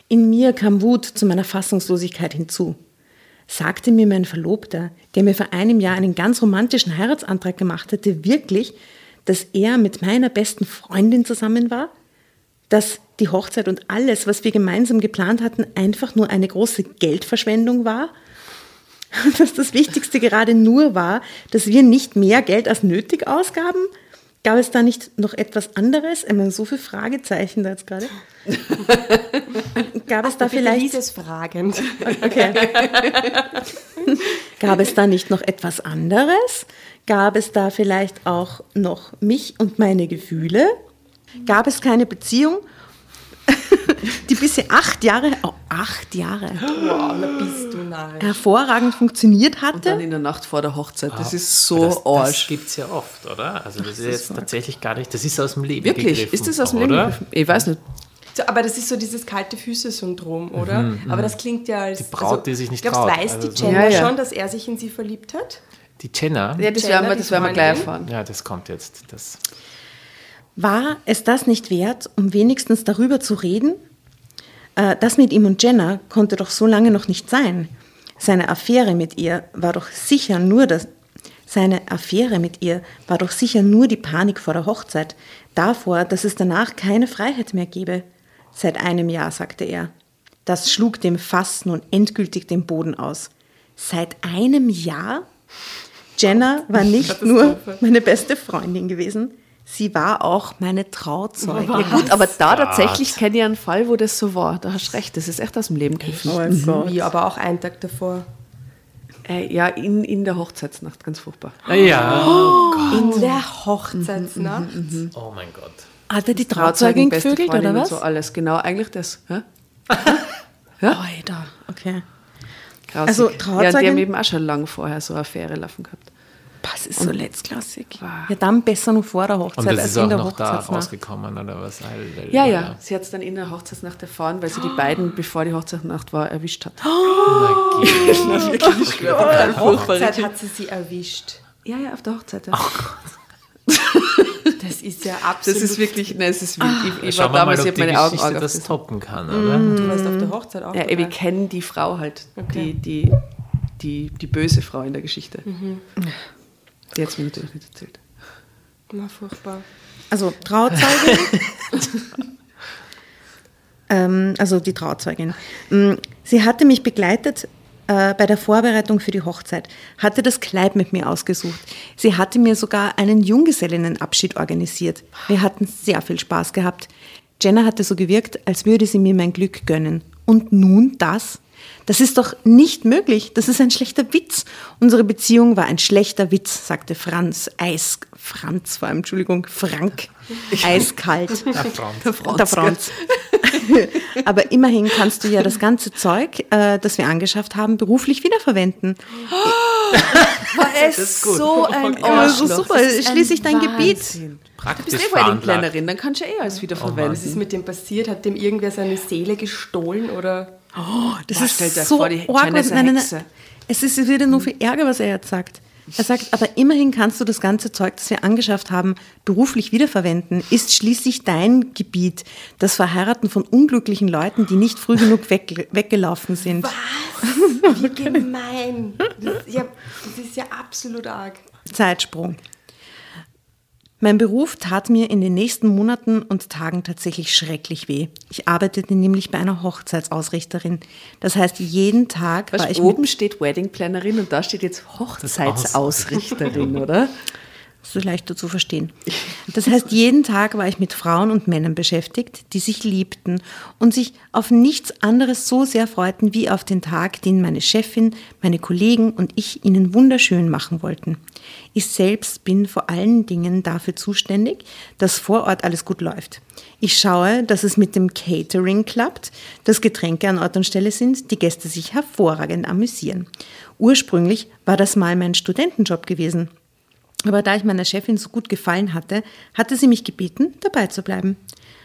B: In mir kam Wut zu meiner Fassungslosigkeit hinzu. Sagte mir mein Verlobter, der mir vor einem Jahr einen ganz romantischen Heiratsantrag gemacht hatte, wirklich, dass er mit meiner besten Freundin zusammen war? Dass die Hochzeit und alles, was wir gemeinsam geplant hatten, einfach nur eine große Geldverschwendung war? Dass das Wichtigste gerade nur war, dass wir nicht mehr Geld als nötig ausgaben? Gab es da nicht noch etwas anderes? Ich meine, so viele Fragezeichen da jetzt gerade. Gab es da
A: Bitte
B: vielleicht...
A: lies es fragend.
B: Okay. Gab es da nicht noch etwas anderes? Gab es da vielleicht auch noch mich und meine Gefühle? Gab es keine Beziehung, die bisher acht Jahre, oh, acht Jahre,
A: Wow, da bist du
B: hervorragend funktioniert
C: Und dann
B: hatte.
C: in der Nacht vor der Hochzeit. Das ist
D: Aber
C: so
D: das, das
C: Arsch.
D: gibt es ja oft, oder? Also das ist jetzt tatsächlich gar nicht, das ist aus dem Leben
C: Wirklich? Ist das aus dem Leben gegriffen? Ich weiß nicht.
A: So, aber das ist so dieses kalte Füße-Syndrom, oder? aber das klingt ja als.
D: Die Braut, die sich nicht
A: glaubst,
D: traut.
A: weiß die
D: Also so-
A: Jenna
C: Ja, ja.
A: schon, dass er sich in sie verliebt hat?
D: Die Jenna,
C: Ja, das
A: Jenna,
C: werden wir,
A: die
C: das werden wir gleich erfahren.
D: ja, das kommt jetzt. Das,
B: War es das nicht wert, um wenigstens darüber zu reden? Äh, das mit ihm und Jenna konnte doch so lange noch nicht sein. Seine Affäre mit ihr war doch sicher nur das. Seine Affäre mit ihr war doch sicher nur die Panik vor der Hochzeit, davor, dass es danach keine Freiheit mehr gäbe. Seit einem Jahr, sagte er. Das schlug dem Fass nun endgültig den Boden aus. Seit einem Jahr? Jenna war nicht nur meine beste Freundin gewesen, sie war auch meine Trauzeugin.
C: Ja gut, aber da tatsächlich kenne ich einen Fall, wo das so war. Da hast du recht, das ist echt aus dem Leben gegriffen.
B: Oh Gott.
A: Wie, aber auch einen Tag davor.
C: Äh, ja, in, in der Hochzeitsnacht, ganz furchtbar.
D: ja,
A: In der Hochzeitsnacht.
D: oh mein Gott.
B: Hat er die Trauzeugin gevögelt oder
C: und
B: was?
C: So alles, genau, eigentlich das. Hä?
B: Alter, okay.
C: Grausig.
B: Also,
C: Ja, die
B: Trauzeugin-
C: haben eben auch schon lange vorher so eine Affäre laufen gehabt.
B: Das ist so letztklassig. Ja, dann besser noch vor der Hochzeit
D: Und das
B: als
D: ist
B: in
D: auch
B: der
D: noch da
B: Hochzeitsnacht.
D: rausgekommen, oder was? Weil-
C: Ja, ja, sie hat es dann in der Hochzeitsnacht erfahren, weil sie
B: Oh.
C: die beiden, bevor die Hochzeitsnacht war, erwischt hat.
D: Na, geht.
A: Bei der Hochzeit hat sie sie erwischt.
C: Ja, ja, auf der Hochzeit. Ja.
A: Das ist ja
C: Das
A: absolut.
C: ist wirklich, nein, es ist wild. Ich, ich
D: Schauen
C: war damals, ich habe meine Augen arg
D: das toppen kann, oder?
A: Du warst auf der Hochzeit auch
C: Ja,
A: dabei.
C: wir kennen die Frau halt,
A: Okay.
C: die, die, die, die böse Frau in der Geschichte. Die es mir natürlich nicht erzählt.
A: Na, furchtbar.
B: Also Trauzeugin. ähm, also die Trauzeugin. Mm, Sie hatte mich begleitet äh, bei der Vorbereitung für die Hochzeit, hatte das Kleid mit mir ausgesucht. Sie hatte mir sogar einen Junggesellinnenabschied organisiert. Wir hatten sehr viel Spaß gehabt. Jenna hatte so gewirkt, als würde sie mir mein Glück gönnen. Und nun das? Das ist doch nicht möglich. Das ist ein schlechter Witz. Unsere Beziehung war ein schlechter Witz, sagte Franz. Eis, Franz vor allem, Entschuldigung, Frank. Eiskalt.
D: Der Franz.
C: Der Franz.
B: Der Franz. Aber immerhin kannst du ja das ganze Zeug, äh, das wir angeschafft haben, beruflich wiederverwenden.
C: War es so ein Arschloch.
B: super,
C: Das ist ein
B: schließlich dein Gebiet.
C: Wahnsinn. Du
D: Praktisch
C: bist eh
D: veranlagt.
C: Wedding-Plannerin, dann kannst du eh alles wieder
A: Was
C: verwenden.
A: ist mit dem passiert? Hat dem irgendwer seine Seele gestohlen oder?
B: Das
C: Boah,
B: ist
C: stell dir
B: so
C: vor, die
B: arg. Was- Nein, nein, nein. Es ist wird nur viel Ärger, was er jetzt sagt. Er sagt, aber immerhin kannst du das ganze Zeug, das wir angeschafft haben, beruflich wiederverwenden. Ist schließlich dein Gebiet. Das Verheiraten von unglücklichen Leuten, die nicht früh genug weg, weggelaufen sind.
A: Wie gemein. Das, ja, das ist ja absolut arg.
B: Zeitsprung. Mein Beruf tat mir in den nächsten Monaten und Tagen tatsächlich schrecklich weh. Ich arbeitete nämlich bei einer Hochzeitsausrichterin. Das heißt, jeden Tag war
C: Weißt,
B: ich
C: oben steht Wedding-Plannerin und da steht jetzt Hochzeitsausrichterin, oder?
B: so leichter zu verstehen. Das heißt, jeden Tag war ich mit Frauen und Männern beschäftigt, die sich liebten und sich auf nichts anderes so sehr freuten wie auf den Tag, den meine Chefin, meine Kollegen und ich ihnen wunderschön machen wollten. Ich selbst bin vor allen Dingen dafür zuständig, dass vor Ort alles gut läuft. Ich schaue, dass es mit dem Catering klappt, dass Getränke an Ort und Stelle sind, die Gäste sich hervorragend amüsieren. Ursprünglich war das mal mein Studentenjob gewesen. Aber da ich meiner Chefin so gut gefallen hatte, hatte sie mich gebeten, dabei zu bleiben.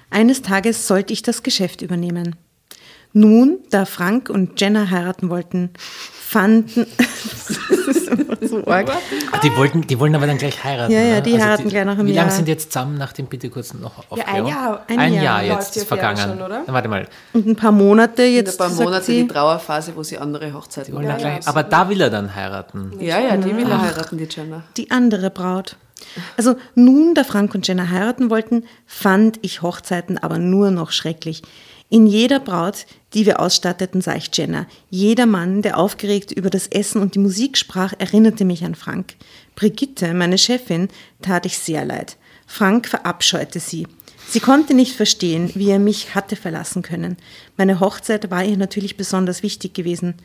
B: Eines Tages sollte ich das Geschäft übernehmen. Nun, da Frank und Jenna heiraten wollten, fanden. das ist immer so arg.
D: Ah, die, wollten, die wollen aber dann gleich heiraten.
B: Ja, ja,
D: ne?
B: die heiraten gleich nach einem
D: Wie lange sind die jetzt zusammen nach dem bitte kurz noch
A: Ja, ein
D: Aufklärung?
A: Jahr.
B: Ein
D: Ein
B: Jahr
D: Jahr jetzt
A: ja
D: ist vergangen.
A: schon, oder?
D: Warte mal.
B: Und ein paar Monate jetzt.
C: ein paar
B: sagt
C: Monate
B: sie,
C: die Trauerphase, wo sie andere Hochzeiten
D: Die wollen dann gleich, aber da will er dann heiraten.
C: Ja, ja, die will er heiraten, die Jenna.
B: die andere Braut. Also nun, da Frank und Jenna heiraten wollten, fand ich Hochzeiten aber nur noch schrecklich. In jeder Braut, die wir ausstatteten, sah ich Jenna. Jeder Mann, der aufgeregt über das Essen und die Musik sprach, erinnerte mich an Frank. Brigitte, meine Chefin, tat ich sehr leid. Frank verabscheute sie. Sie konnte nicht verstehen, wie er mich hatte verlassen können. Meine Hochzeit war ihr natürlich besonders wichtig gewesen.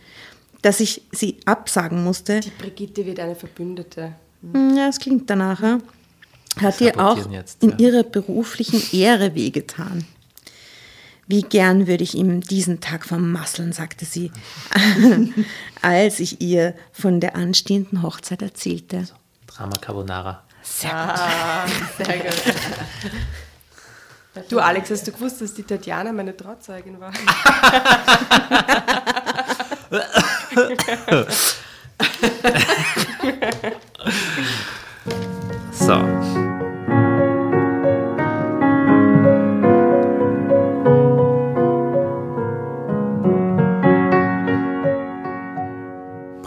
B: Dass ich sie absagen musste,
A: Die Brigitte wird eine Verbündete.
B: hm, Ja, es klingt danach. Ja. Hat ihr auch
D: jetzt,
B: in
D: ja.
B: ihrer beruflichen Ehre wehgetan. Wie gern würde ich ihm diesen Tag vermasseln, sagte sie, als ich ihr von der anstehenden Hochzeit erzählte.
D: Drama Carbonara.
A: Ah, sehr gut. Du, Alex, hast du gewusst, dass die Tatjana meine Trauzeugin war?
D: So.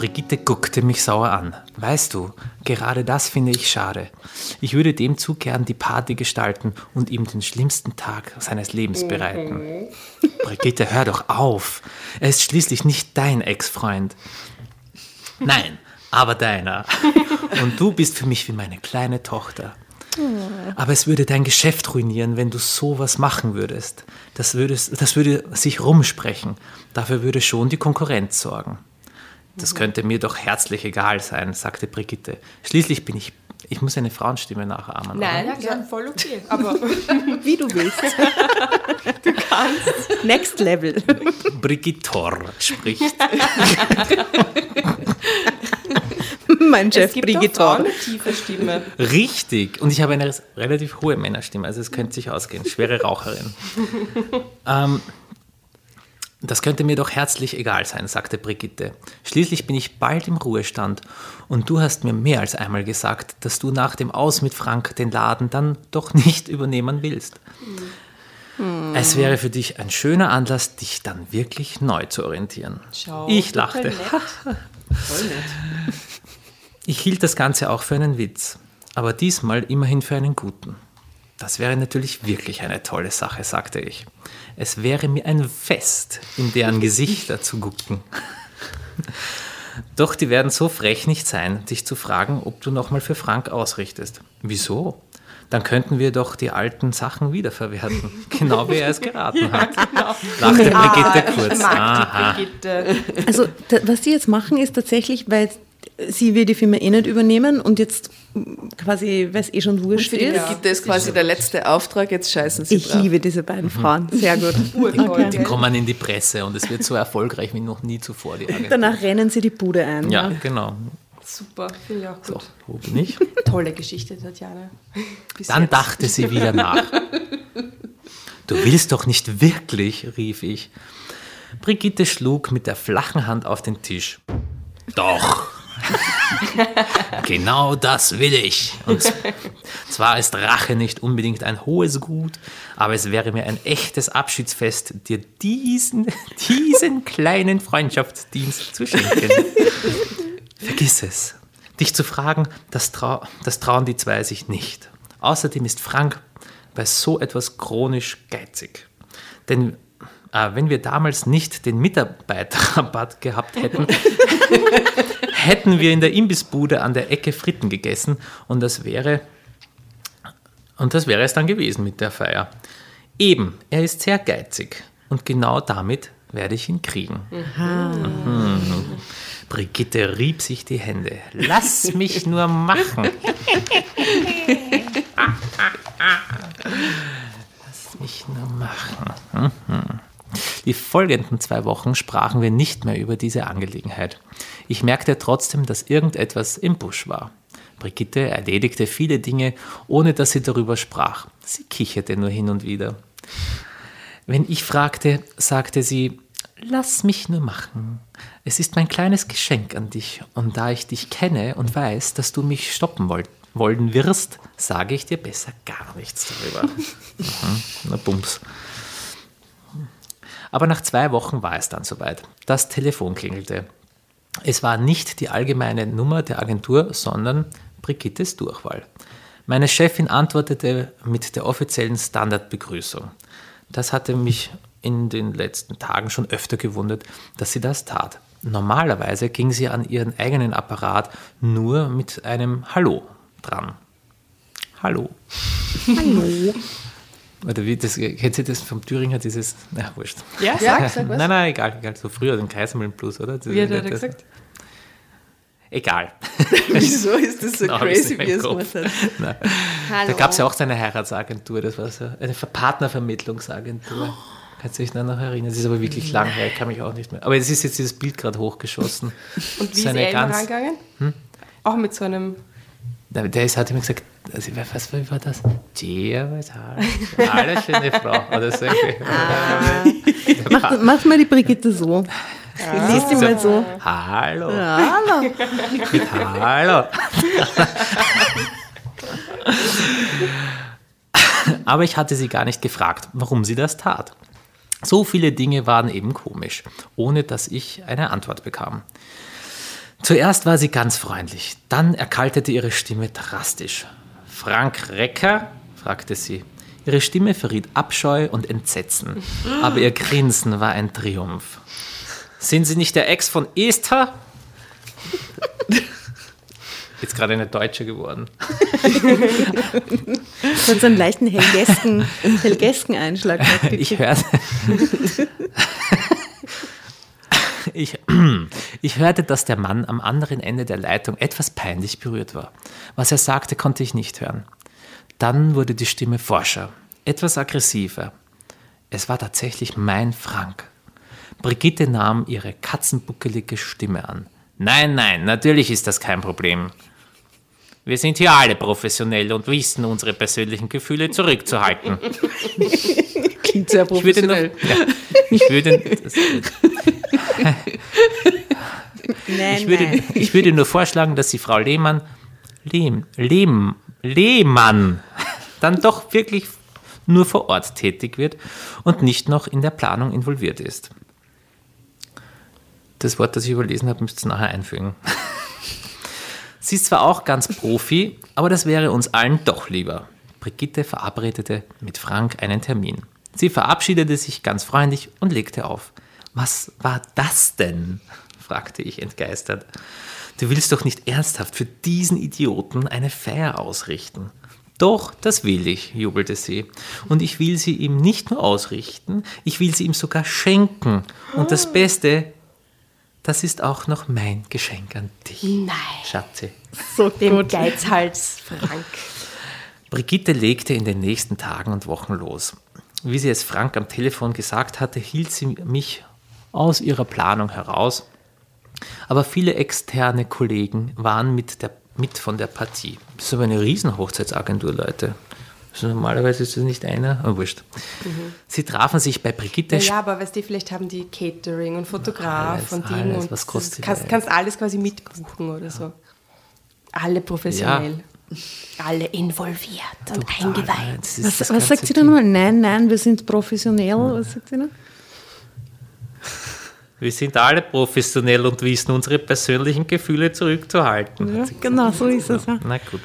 D: Brigitte guckte mich sauer an. Weißt du, gerade das finde ich schade. Ich würde dem zu gern die Party gestalten und ihm den schlimmsten Tag seines Lebens bereiten. Brigitte, hör doch auf. Er ist schließlich nicht dein Ex-Freund. Nein, aber deiner. Und du bist für mich wie meine kleine Tochter. Aber es würde dein Geschäft ruinieren, wenn du sowas machen würdest. Das, würdest, das würde sich rumsprechen. Dafür würde schon die Konkurrenz sorgen. Das könnte mir doch herzlich egal sein, sagte Brigitte. Schließlich bin ich. Ich muss eine Frauenstimme nachahmen.
A: Nein,
D: oder?
A: ja, voll okay. Aber
B: Wie du willst. du kannst. Next Level.
D: Brigittor spricht.
B: mein
A: es
B: Chef
A: gibt auch
B: Brigitte.
A: Frauen mit tiefer Stimme.
D: Richtig. Und ich habe eine relativ hohe Männerstimme, also es könnte sich ausgehen. Schwere Raucherin. ähm, das könnte mir doch herzlich egal sein, sagte Brigitte. Schließlich bin ich bald im Ruhestand und du hast mir mehr als einmal gesagt, dass du nach dem Aus mit Frank den Laden dann doch nicht übernehmen willst. Es wäre für dich ein schöner Anlass, dich dann wirklich neu zu orientieren.
A: Schau,
D: ich lachte.
A: nett.
C: Voll nett.
D: Ich hielt das Ganze auch für einen Witz, aber diesmal immerhin für einen guten. Das wäre natürlich wirklich eine tolle Sache, sagte ich. Es wäre mir ein Fest, in deren Gesichter zu gucken. Doch die werden so frech nicht sein, dich zu fragen, ob du nochmal für Frank ausrichtest. Wieso? Dann könnten wir doch die alten Sachen wiederverwerten, genau wie er es geraten hat. Lachte Brigitte
A: Ah,
D: kurz.
A: Ich mag
D: Aha.
A: die Brigitte.
B: Also, da, was sie jetzt machen, ist tatsächlich, weil sie will die Firma eh nicht übernehmen und jetzt quasi, weil es eh schon wurscht ist.
C: Brigitte ist quasi der letzte Auftrag, jetzt scheißen sie
B: Ich
C: drauf.
B: liebe diese beiden Frauen. Sehr gut.
A: Urtoll,
D: Die kommen in die Presse und es wird so erfolgreich wie noch nie zuvor. Die Agentur.
B: Danach rennen sie die Bude ein.
D: Ja, genau.
A: Super, finde ich auch
D: So,
A: gut.
D: wo bin ich?
A: Tolle Geschichte, Tatjana. Bis
D: Dann
A: jetzt.
D: dachte sie wieder nach. Du willst doch nicht wirklich, rief ich. Brigitte schlug mit der flachen Hand auf den Tisch. Doch. genau das will ich. Und zwar ist Rache nicht unbedingt ein hohes Gut, aber es wäre mir ein echtes Abschiedsfest, dir diesen, diesen kleinen Freundschaftsdienst zu schenken. Vergiss es. Dich zu fragen, das, trau das trauen die zwei sich nicht. Außerdem ist Frank bei so etwas chronisch geizig. Denn äh, wenn wir damals nicht den Mitarbeiterrabatt gehabt hätten, hätten wir in der Imbissbude an der Ecke Fritten gegessen und das wäre und das wäre es dann gewesen mit der Feier. Eben, er ist sehr geizig und genau damit werde ich ihn kriegen. Mhm. Brigitte rieb sich die Hände. Lass mich nur machen. Lass mich nur machen. Mhm. Die folgenden zwei Wochen sprachen wir nicht mehr über diese Angelegenheit. Ich merkte trotzdem, dass irgendetwas im Busch war. Brigitte erledigte viele Dinge, ohne dass sie darüber sprach. Sie kicherte nur hin und wieder. Wenn ich fragte, sagte sie, lass mich nur machen. Es ist mein kleines Geschenk an dich. Und da ich dich kenne und weiß, dass du mich stoppen wollt, wollen wirst, sage ich dir besser gar nichts darüber. mhm, na Bums. Aber nach zwei Wochen war es dann soweit. Das Telefon klingelte. Es war nicht die allgemeine Nummer der Agentur, sondern Brigittes Durchwahl. Meine Chefin antwortete mit der offiziellen Standardbegrüßung. Das hatte mich in den letzten Tagen schon öfter gewundert, dass sie das tat. Normalerweise ging sie an ihren eigenen Apparat nur mit einem Hallo dran. Hallo.
B: Hallo.
D: Oder wie das, kennt ihr das vom Thüringer, dieses, na, wurscht.
A: Ja,
C: Ja,
A: sag.
C: sag was.
D: Nein, nein, egal, egal. So früher den Kaisermühlen Plus, oder? Das,
A: Wie hat er
D: das-
A: gesagt?
D: Egal.
C: Wieso ist das so
D: Genau,
C: crazy, wie es gemacht hat?
D: Nein. Da gab es ja auch so eine Heiratsagentur, das war so eine Partnervermittlungsagentur. Kannst du dich noch erinnern? Es ist aber wirklich lang her, ich kann mich auch nicht mehr. Aber es ist jetzt dieses Bild gerade hochgeschossen.
A: Und wie
D: So
A: ist er
D: ganz-
A: rangegangen? Auch mit so einem.
D: Der, der ist, hat immer gesagt, also, was war das? Tia, was Alle schöne Frau. Oder so.
B: Mach, mach mal die Brigitte so. Lies die mal so.
D: Hallo.
B: Hallo.
D: Mit Hallo. Aber ich hatte sie gar nicht gefragt, warum sie das tat. So viele Dinge waren eben komisch, ohne dass ich eine Antwort bekam. Zuerst war sie ganz freundlich, dann erkaltete ihre Stimme drastisch. Frank Recker? fragte sie. Ihre Stimme verriet Abscheu und Entsetzen, aber ihr Grinsen war ein Triumph. Sind Sie nicht der Ex von Esther? Jetzt gerade eine Deutsche geworden.
B: Hat so einen leichten Helgesken, Helgesken Einschlag.
D: Ich hörte. Ich, ich hörte, dass der Mann am anderen Ende der Leitung etwas peinlich berührt war. Was er sagte, konnte ich nicht hören. Dann wurde die Stimme forscher, etwas aggressiver. Es war tatsächlich mein Frank. Brigitte nahm ihre katzenbuckelige Stimme an. Nein, nein, natürlich ist das kein Problem. Wir sind hier alle professionell und wissen, unsere persönlichen Gefühle zurückzuhalten.
C: Klingt sehr
D: Ich würde
C: professionell.
D: ja, ich würde, das,
B: Nein,
D: ich, würde,
B: nein.
D: ich würde nur vorschlagen, dass Sie Frau Lehmann, Lehm, Lehm, Lehmann dann doch wirklich nur vor Ort tätig wird und nicht noch in der Planung involviert ist. Das Wort, das ich überlesen habe, müsst ihr nachher einfügen. Sie ist zwar auch ganz Profi, aber das wäre uns allen doch lieber. Brigitte verabredete mit Frank einen Termin. Sie verabschiedete sich ganz freundlich und legte auf. Was war das denn? Fragte ich entgeistert. Du willst doch nicht ernsthaft für diesen Idioten eine Feier ausrichten. Doch, das will ich, jubelte sie. Und ich will sie ihm nicht nur ausrichten, ich will sie ihm sogar schenken. Und das Beste, das ist auch noch mein Geschenk an dich.
A: Nein.
D: Schatze.
B: So
A: Dem
B: gut.
A: Geizhals Frank.
D: Brigitte legte in den nächsten Tagen und Wochen los. Wie sie es Frank am Telefon gesagt hatte, hielt sie mich aus ihrer Planung heraus. Aber viele externe Kollegen waren mit, der, mit von der Partie. Das ist aber eine Riesenhochzeitsagentur, Leute. Also normalerweise ist das nicht einer, aber wurscht. Sie trafen sich bei Brigitte.
A: Ja, ja, aber weißt du, vielleicht haben die Catering und Fotograf
D: Alles,
A: und Ding
D: alles,
A: und
D: was kostet
A: kannst, kannst alles quasi mitbuchen oder so. Alle professionell. Alle involviert und eingeweiht.
D: Das ist
B: Was, was sagt sie dann
D: Team.
B: mal? Nein, nein, wir sind professionell. Was sagt sie noch?
D: Wir sind alle professionell und wissen, unsere persönlichen Gefühle zurückzuhalten.
B: Ja, genau, so ist es. Ja.
D: Na gut.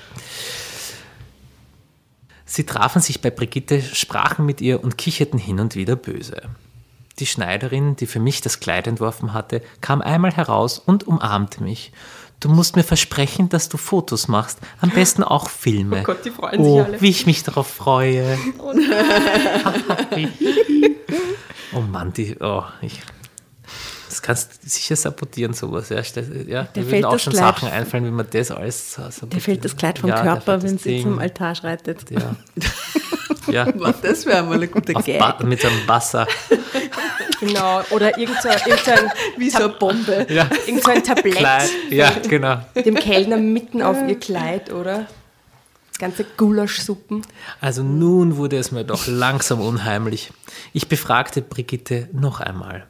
D: Sie trafen sich bei Brigitte, sprachen mit ihr und kicherten hin und wieder böse. Die Schneiderin, die für mich das Kleid entworfen hatte, kam einmal heraus und umarmte mich. Du musst mir versprechen, dass du Fotos machst, am besten auch Filme.
A: Oh Gott, die freuen
D: oh,
A: sich alle.
D: Wie ich mich darauf freue. oh Mann, die, oh, ich, das kannst du sicher sabotieren, sowas. Ja, ja,
B: Der
D: mir würden auch schon
B: Kleid-
D: Sachen einfallen, wie man das alles sabotiert.
B: Der fällt das Kleid vom
D: Ja,
B: Körper, wenn sie
D: Ding.
B: zum Altar schreitet.
D: Ja. ja.
C: Das wäre mal eine gute Gag.
D: mit so einem Wasser.
A: Genau. Oder irgend so, irgend so ein,
C: Wie so eine Bombe.
D: Ja.
A: irgend so ein Tablett
D: Kleid. Ja, genau.
A: dem Kellner mitten auf ihr Kleid, oder? Ganze Gulaschsuppen.
D: Also nun wurde es mir doch langsam unheimlich. Ich befragte Brigitte noch einmal.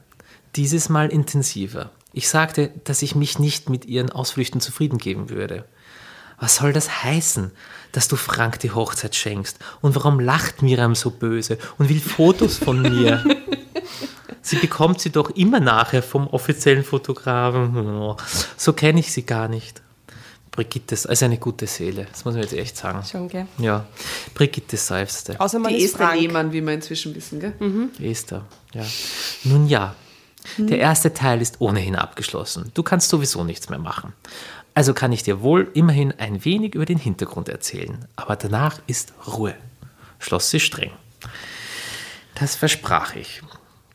D: Dieses Mal intensiver. Ich sagte, dass ich mich nicht mit ihren Ausflüchten zufrieden geben würde. Was soll das heißen, dass du Frank die Hochzeit schenkst? Und warum lacht Miriam so böse und will Fotos von mir? Sie bekommt sie doch immer nachher vom offiziellen Fotografen. So kenne ich sie gar nicht. Brigitte ist also eine gute Seele, das muss man jetzt echt sagen.
A: Schon, gell?
D: Ja, Brigitte seufzte.
A: Außer man
C: Die
A: ist
C: Esther
A: Frank.
C: Lehmann, wie wir inzwischen wissen, gell?
D: Esther, ja. Nun ja, der erste Teil ist ohnehin abgeschlossen. Du kannst sowieso nichts mehr machen. Also kann ich dir wohl immerhin ein wenig über den Hintergrund erzählen. Aber danach ist Ruhe, schloss sie streng. Das versprach ich.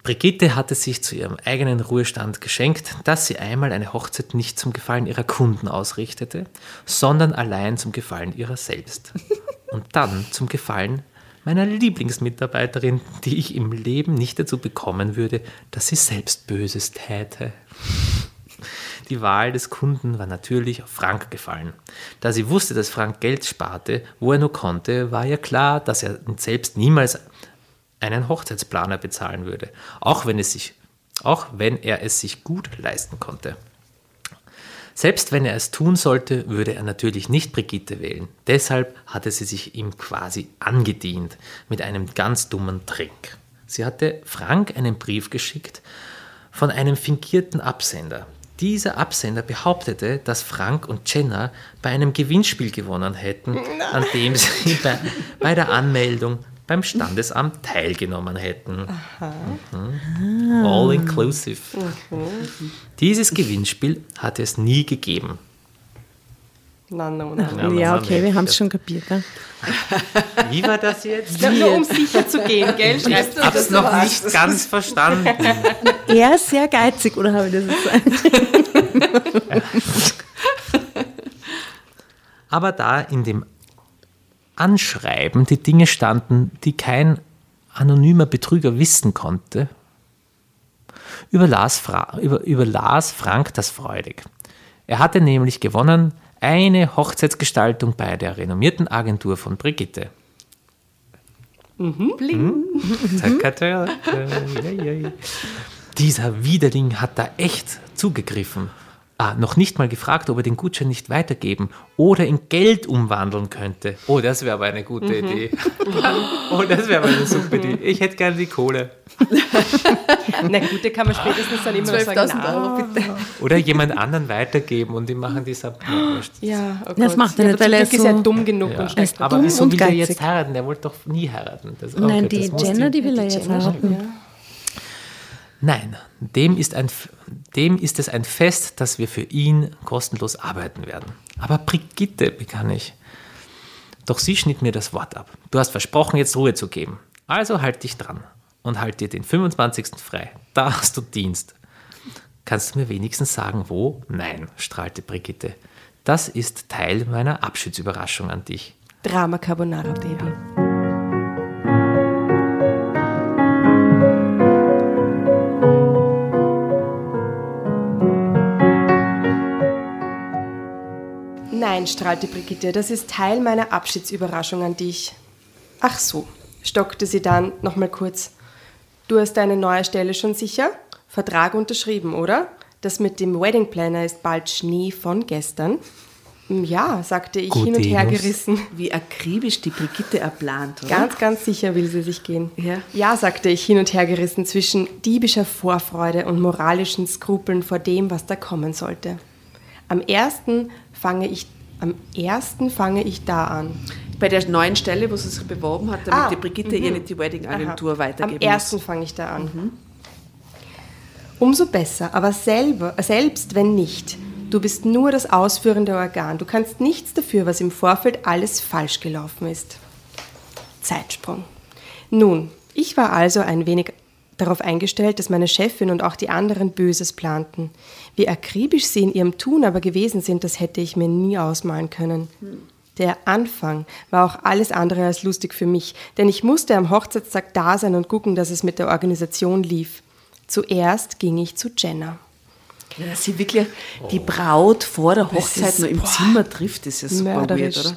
D: Brigitte hatte sich zu ihrem eigenen Ruhestand geschenkt, dass sie einmal eine Hochzeit nicht zum Gefallen ihrer Kunden ausrichtete, sondern allein zum Gefallen ihrer selbst. Und dann zum Gefallen meiner Lieblingsmitarbeiterin, die ich im Leben nicht dazu bekommen würde, dass sie selbst Böses täte. Die Wahl des Kunden war natürlich auf Frank gefallen. Da sie wusste, dass Frank Geld sparte, wo er nur konnte, war ihr klar, dass er selbst niemals einen Hochzeitsplaner bezahlen würde, auch wenn, es sich, auch wenn er es sich gut leisten konnte. Selbst wenn er es tun sollte, würde er natürlich nicht Brigitte wählen. Deshalb hatte sie sich ihm quasi angedient mit einem ganz dummen Trick. Sie hatte Frank einen Brief geschickt von einem fingierten Absender. Dieser Absender behauptete, dass Frank und Jenna bei einem Gewinnspiel gewonnen hätten, an dem sie bei, bei der Anmeldung beim Standesamt teilgenommen hätten. Mhm. All inclusive. Dieses Gewinnspiel hatte es nie gegeben.
A: Nein, nein, nein.
D: Ja,
B: Ja, okay, wir haben es schon kapiert. Ne?
D: Wie war das jetzt?
A: Ja, nur um sicher zu gehen, gell? Schreibst
D: Ich habe es noch nicht ganz verstanden.
B: Er ist sehr geizig, oder habe ich das jetzt gesagt?
D: Aber da in dem Anschreiben die Dinge standen, die kein anonymer Betrüger wissen konnte, überlas, Fra über, überlas Frank das freudig. Er hatte nämlich gewonnen eine Hochzeitsgestaltung bei der renommierten Agentur von Brigitte. Mhm. Ja, ja. Dieser Widerling hat da echt zugegriffen. Ah, noch nicht mal gefragt, ob er den Gutschein nicht weitergeben oder in Geld umwandeln könnte. Oh, das wäre aber eine gute Idee. oh, das wäre aber eine super Idee. Ich hätte gerne die Kohle.
A: Na gut, da kann man spätestens dann immer noch sagen,
C: 12.000
A: na,
C: Euro bitte.
D: Oder jemand anderen weitergeben und die machen die Sub. Ja.
A: Ja, oh
B: Das macht er
A: ja,
B: nicht, weil er
A: ist er
B: so-
A: dumm genug
D: Ja.
A: und da
D: Aber
B: dumm
D: wieso
B: und
D: will der
B: geizig.
D: jetzt heiraten? Der wollte doch nie heiraten. Das,
B: Nein,
D: okay,
B: die
D: das muss
B: Jenna, die will er
A: Die
B: jetzt heiraten.
A: ja.
D: Nein, dem ist, ein, dem ist es ein Fest, dass wir für ihn kostenlos arbeiten werden. Aber Brigitte, begann ich. Doch sie schnitt mir das Wort ab. Du hast versprochen, jetzt Ruhe zu geben. Also halt dich dran und halt dir den 25. frei. Da hast du Dienst. Kannst du mir wenigstens sagen, wo? Nein, strahlte Brigitte. Das ist Teil meiner Abschiedsüberraschung an dich.
A: Drama Carbonara Baby. Nein, strahlte Brigitte, das ist Teil meiner Abschiedsüberraschung an dich. Ach so, stockte sie dann nochmal kurz. Du hast deine neue Stelle schon sicher? Vertrag unterschrieben, oder? Das mit dem Wedding Planner ist bald Schnee von gestern. Ja, sagte ich hin und her gerissen.
C: Wie akribisch die Brigitte erplant, oder?
A: Ganz, ganz sicher will sie sich gehen.
C: Ja.
A: ja, sagte ich hin und her gerissen zwischen diebischer Vorfreude und moralischen Skrupeln vor dem, was da kommen sollte. Am ersten fange ich, am ersten fange ich da an.
C: Bei der neuen Stelle, wo sie sich beworben hat, damit
A: Ah,
C: die Brigitte ihr nicht die Wedding-Agentur weitergeben
A: Am ersten fange ich da an. Umso besser, aber selber, selbst wenn nicht. Du bist nur das ausführende Organ. Du kannst nichts dafür, was im Vorfeld alles falsch gelaufen ist. Zeitsprung. Nun, ich war also ein wenig darauf eingestellt, dass meine Chefin und auch die anderen Böses planten. Wie akribisch sie in ihrem Tun aber gewesen sind, das hätte ich mir nie ausmalen können. Der Anfang war auch alles andere als lustig für mich, denn ich musste am Hochzeitstag da sein und gucken, dass es mit der Organisation lief. Zuerst ging ich zu Jenna.
C: Ja, dass sie wirklich die Braut vor der Hochzeit
A: ist-
C: noch im
A: boah,
C: Zimmer trifft, ist ja super weird, oder?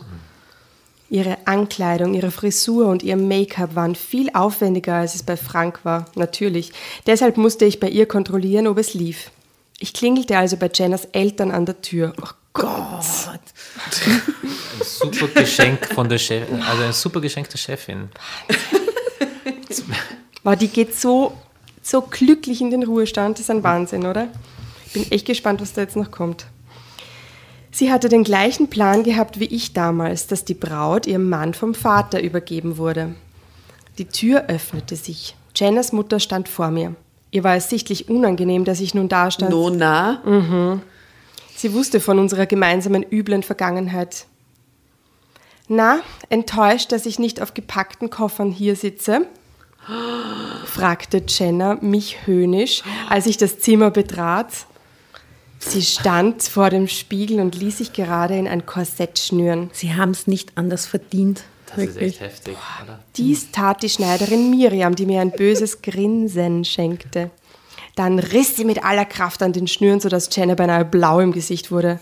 A: Ihre Ankleidung, ihre Frisur und ihr Make-up waren viel aufwendiger, als es bei Frank war, natürlich. Deshalb musste ich bei ihr kontrollieren, ob es lief. Ich klingelte also bei Jennas Eltern an der Tür. Oh Gott.
D: Ein super Geschenk von der Chef, also ein super Geschenk der Chefin.
A: Wow, die geht so, so glücklich in den Ruhestand. Das ist ein Wahnsinn, oder? Ich bin echt gespannt, was da jetzt noch kommt. Sie hatte den gleichen Plan gehabt wie ich damals, dass die Braut ihrem Mann vom Vater übergeben wurde. Die Tür öffnete sich. Jennas Mutter stand vor mir. Ihr war es sichtlich unangenehm, dass ich nun da stand.
C: No, na.
A: Sie wusste von unserer gemeinsamen üblen Vergangenheit. Na, enttäuscht, dass ich nicht auf gepackten Koffern hier sitze? fragte Jenna mich höhnisch, als ich das Zimmer betrat. Sie stand vor dem Spiegel und ließ sich gerade in ein Korsett schnüren.
B: Sie haben es nicht anders verdient.
D: Das ist echt heftig, oder?
A: Dies tat die Schneiderin Miriam, die mir ein böses Grinsen schenkte. Dann riss sie mit aller Kraft an den Schnüren, sodass Jenna beinahe blau im Gesicht wurde.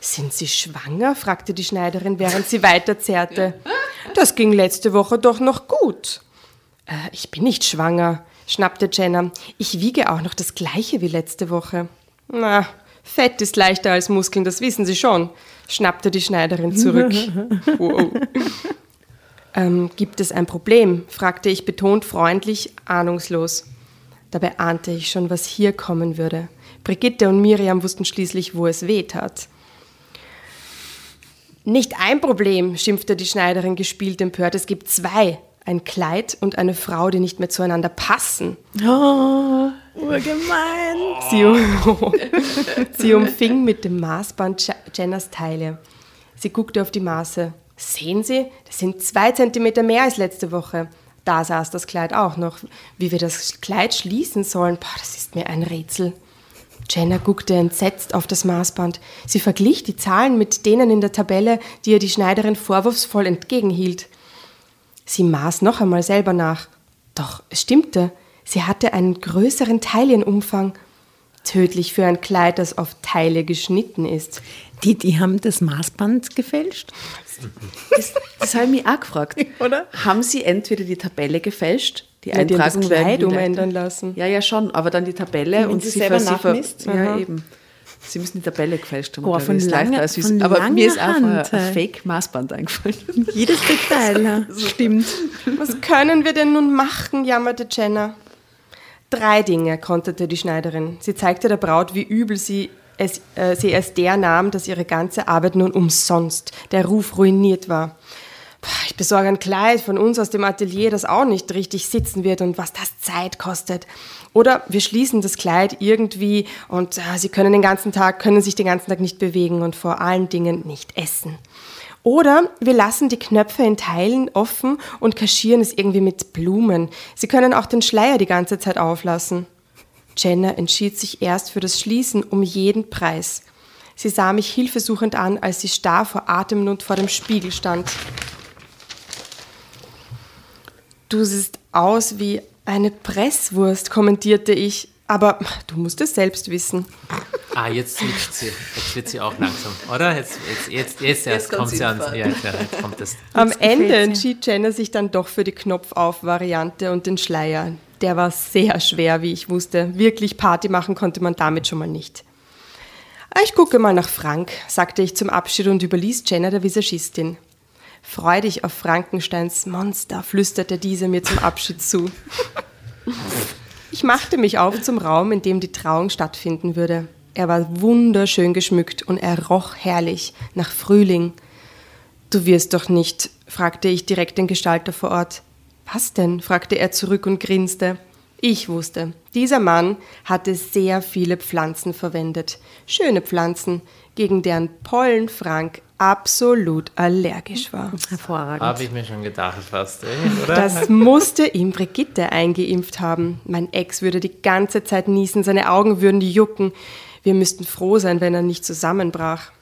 A: Sind Sie schwanger? fragte die Schneiderin, während sie weiterzerrte. Das ging letzte Woche doch noch gut. Äh, ich bin nicht schwanger, schnappte Jenna. Ich wiege auch noch das gleiche wie letzte Woche. Na, Fett ist leichter als Muskeln, das wissen Sie schon, schnappte die Schneiderin zurück. Wow. Ähm, gibt es ein Problem? fragte ich betont freundlich, ahnungslos. Dabei ahnte ich schon, was hier kommen würde. Brigitte und Miriam wussten schließlich, wo es weh tat. Nicht ein Problem, schimpfte die Schneiderin gespielt empört. Es gibt zwei. Ein Kleid und eine Frau, die nicht mehr zueinander passen.
B: Oh, urgemein.
A: Sie, um, sie umfing mit dem Maßband Je- Jennas Teile. Sie guckte auf die Maße. Sehen Sie, das sind zwei Zentimeter mehr als letzte Woche. Da saß das Kleid auch noch. Wie wir das Kleid schließen sollen, boah, das ist mir ein Rätsel. Jenna guckte entsetzt auf das Maßband. Sie verglich die Zahlen mit denen in der Tabelle, die ihr die Schneiderin vorwurfsvoll entgegenhielt. Sie maß noch einmal selber nach. Doch es stimmte. Sie hatte einen größeren Taillenumfang. Tödlich für ein Kleid, das auf Teile geschnitten ist.
B: Die, die haben das Maßband gefälscht.
C: Das, das habe ich mich auch gefragt.
B: Oder?
C: Haben Sie entweder die Tabelle gefälscht, die
A: Ja, die haben das
C: Eintragung
A: Kleid umändern lassen.
C: Ja, ja, schon, aber dann die Tabelle
B: Wenn
C: und
B: sie
C: sie
B: selber nachmisst?
C: Ja, eben. Sie müssen die Tabelle gefälscht haben.
B: Oh, von langer-
C: als
B: von
C: aber mir ist auch ein Fake-Maßband eingefallen.
B: Jedes Detail, stimmt.
A: Was können wir denn nun machen? jammerte Jenna. Drei Dinge, konterte die Schneiderin. Sie zeigte der Braut, wie übel sie es, äh, sie es der nahm, dass ihre ganze Arbeit nun umsonst, der Ruf ruiniert war. Ich besorge ein Kleid von uns aus dem Atelier, das auch nicht richtig sitzen wird und was das Zeit kostet. Oder wir schließen das Kleid irgendwie und äh, sie können den ganzen Tag, können sich den ganzen Tag nicht bewegen und vor allen Dingen nicht essen. Oder wir lassen die Knöpfe in Teilen offen und kaschieren es irgendwie mit Blumen. Sie können auch den Schleier die ganze Zeit auflassen. Jenna entschied sich erst für das Schließen um jeden Preis. Sie sah mich hilfesuchend an, als sie starr vor Atemnot vor dem Spiegel stand. Du siehst aus wie eine Presswurst, kommentierte ich. Aber du musst es selbst wissen.
D: Ah, jetzt switcht sie. Jetzt wird sie auch langsam, oder? Jetzt, jetzt, jetzt, jetzt erst
C: kommt sie
D: sie an.
C: in Fahrt.
D: Ja, jetzt kommt das.
A: Am Ende entschied Jenna sich dann doch für die Knopfauf-Variante und den Schleier. Der war sehr schwer, wie ich wusste. Wirklich Party machen konnte man damit schon mal nicht. Ah, Ich gucke mal nach Frank, sagte ich zum Abschied und überließ Jenna der Visagistin. Freu dich auf Frankensteins Monster, flüsterte diese mir zum Abschied zu. Ich machte mich auf zum Raum, in dem die Trauung stattfinden würde. Er war wunderschön geschmückt und er roch herrlich nach Frühling. Du wirst doch nicht, fragte ich direkt den Gestalter vor Ort. Was denn? fragte er zurück und grinste. Ich wusste, dieser Mann hatte sehr viele Pflanzen verwendet. Schöne Pflanzen, gegen deren Pollen Frank absolut allergisch war.
B: Hervorragend.
D: Habe ich mir schon gedacht fast, ey, oder?
A: Das musste ihm Brigitte eingeimpft haben. Mein Ex würde die ganze Zeit niesen, seine Augen würden jucken. Wir müssten froh sein, wenn er nicht zusammenbrach.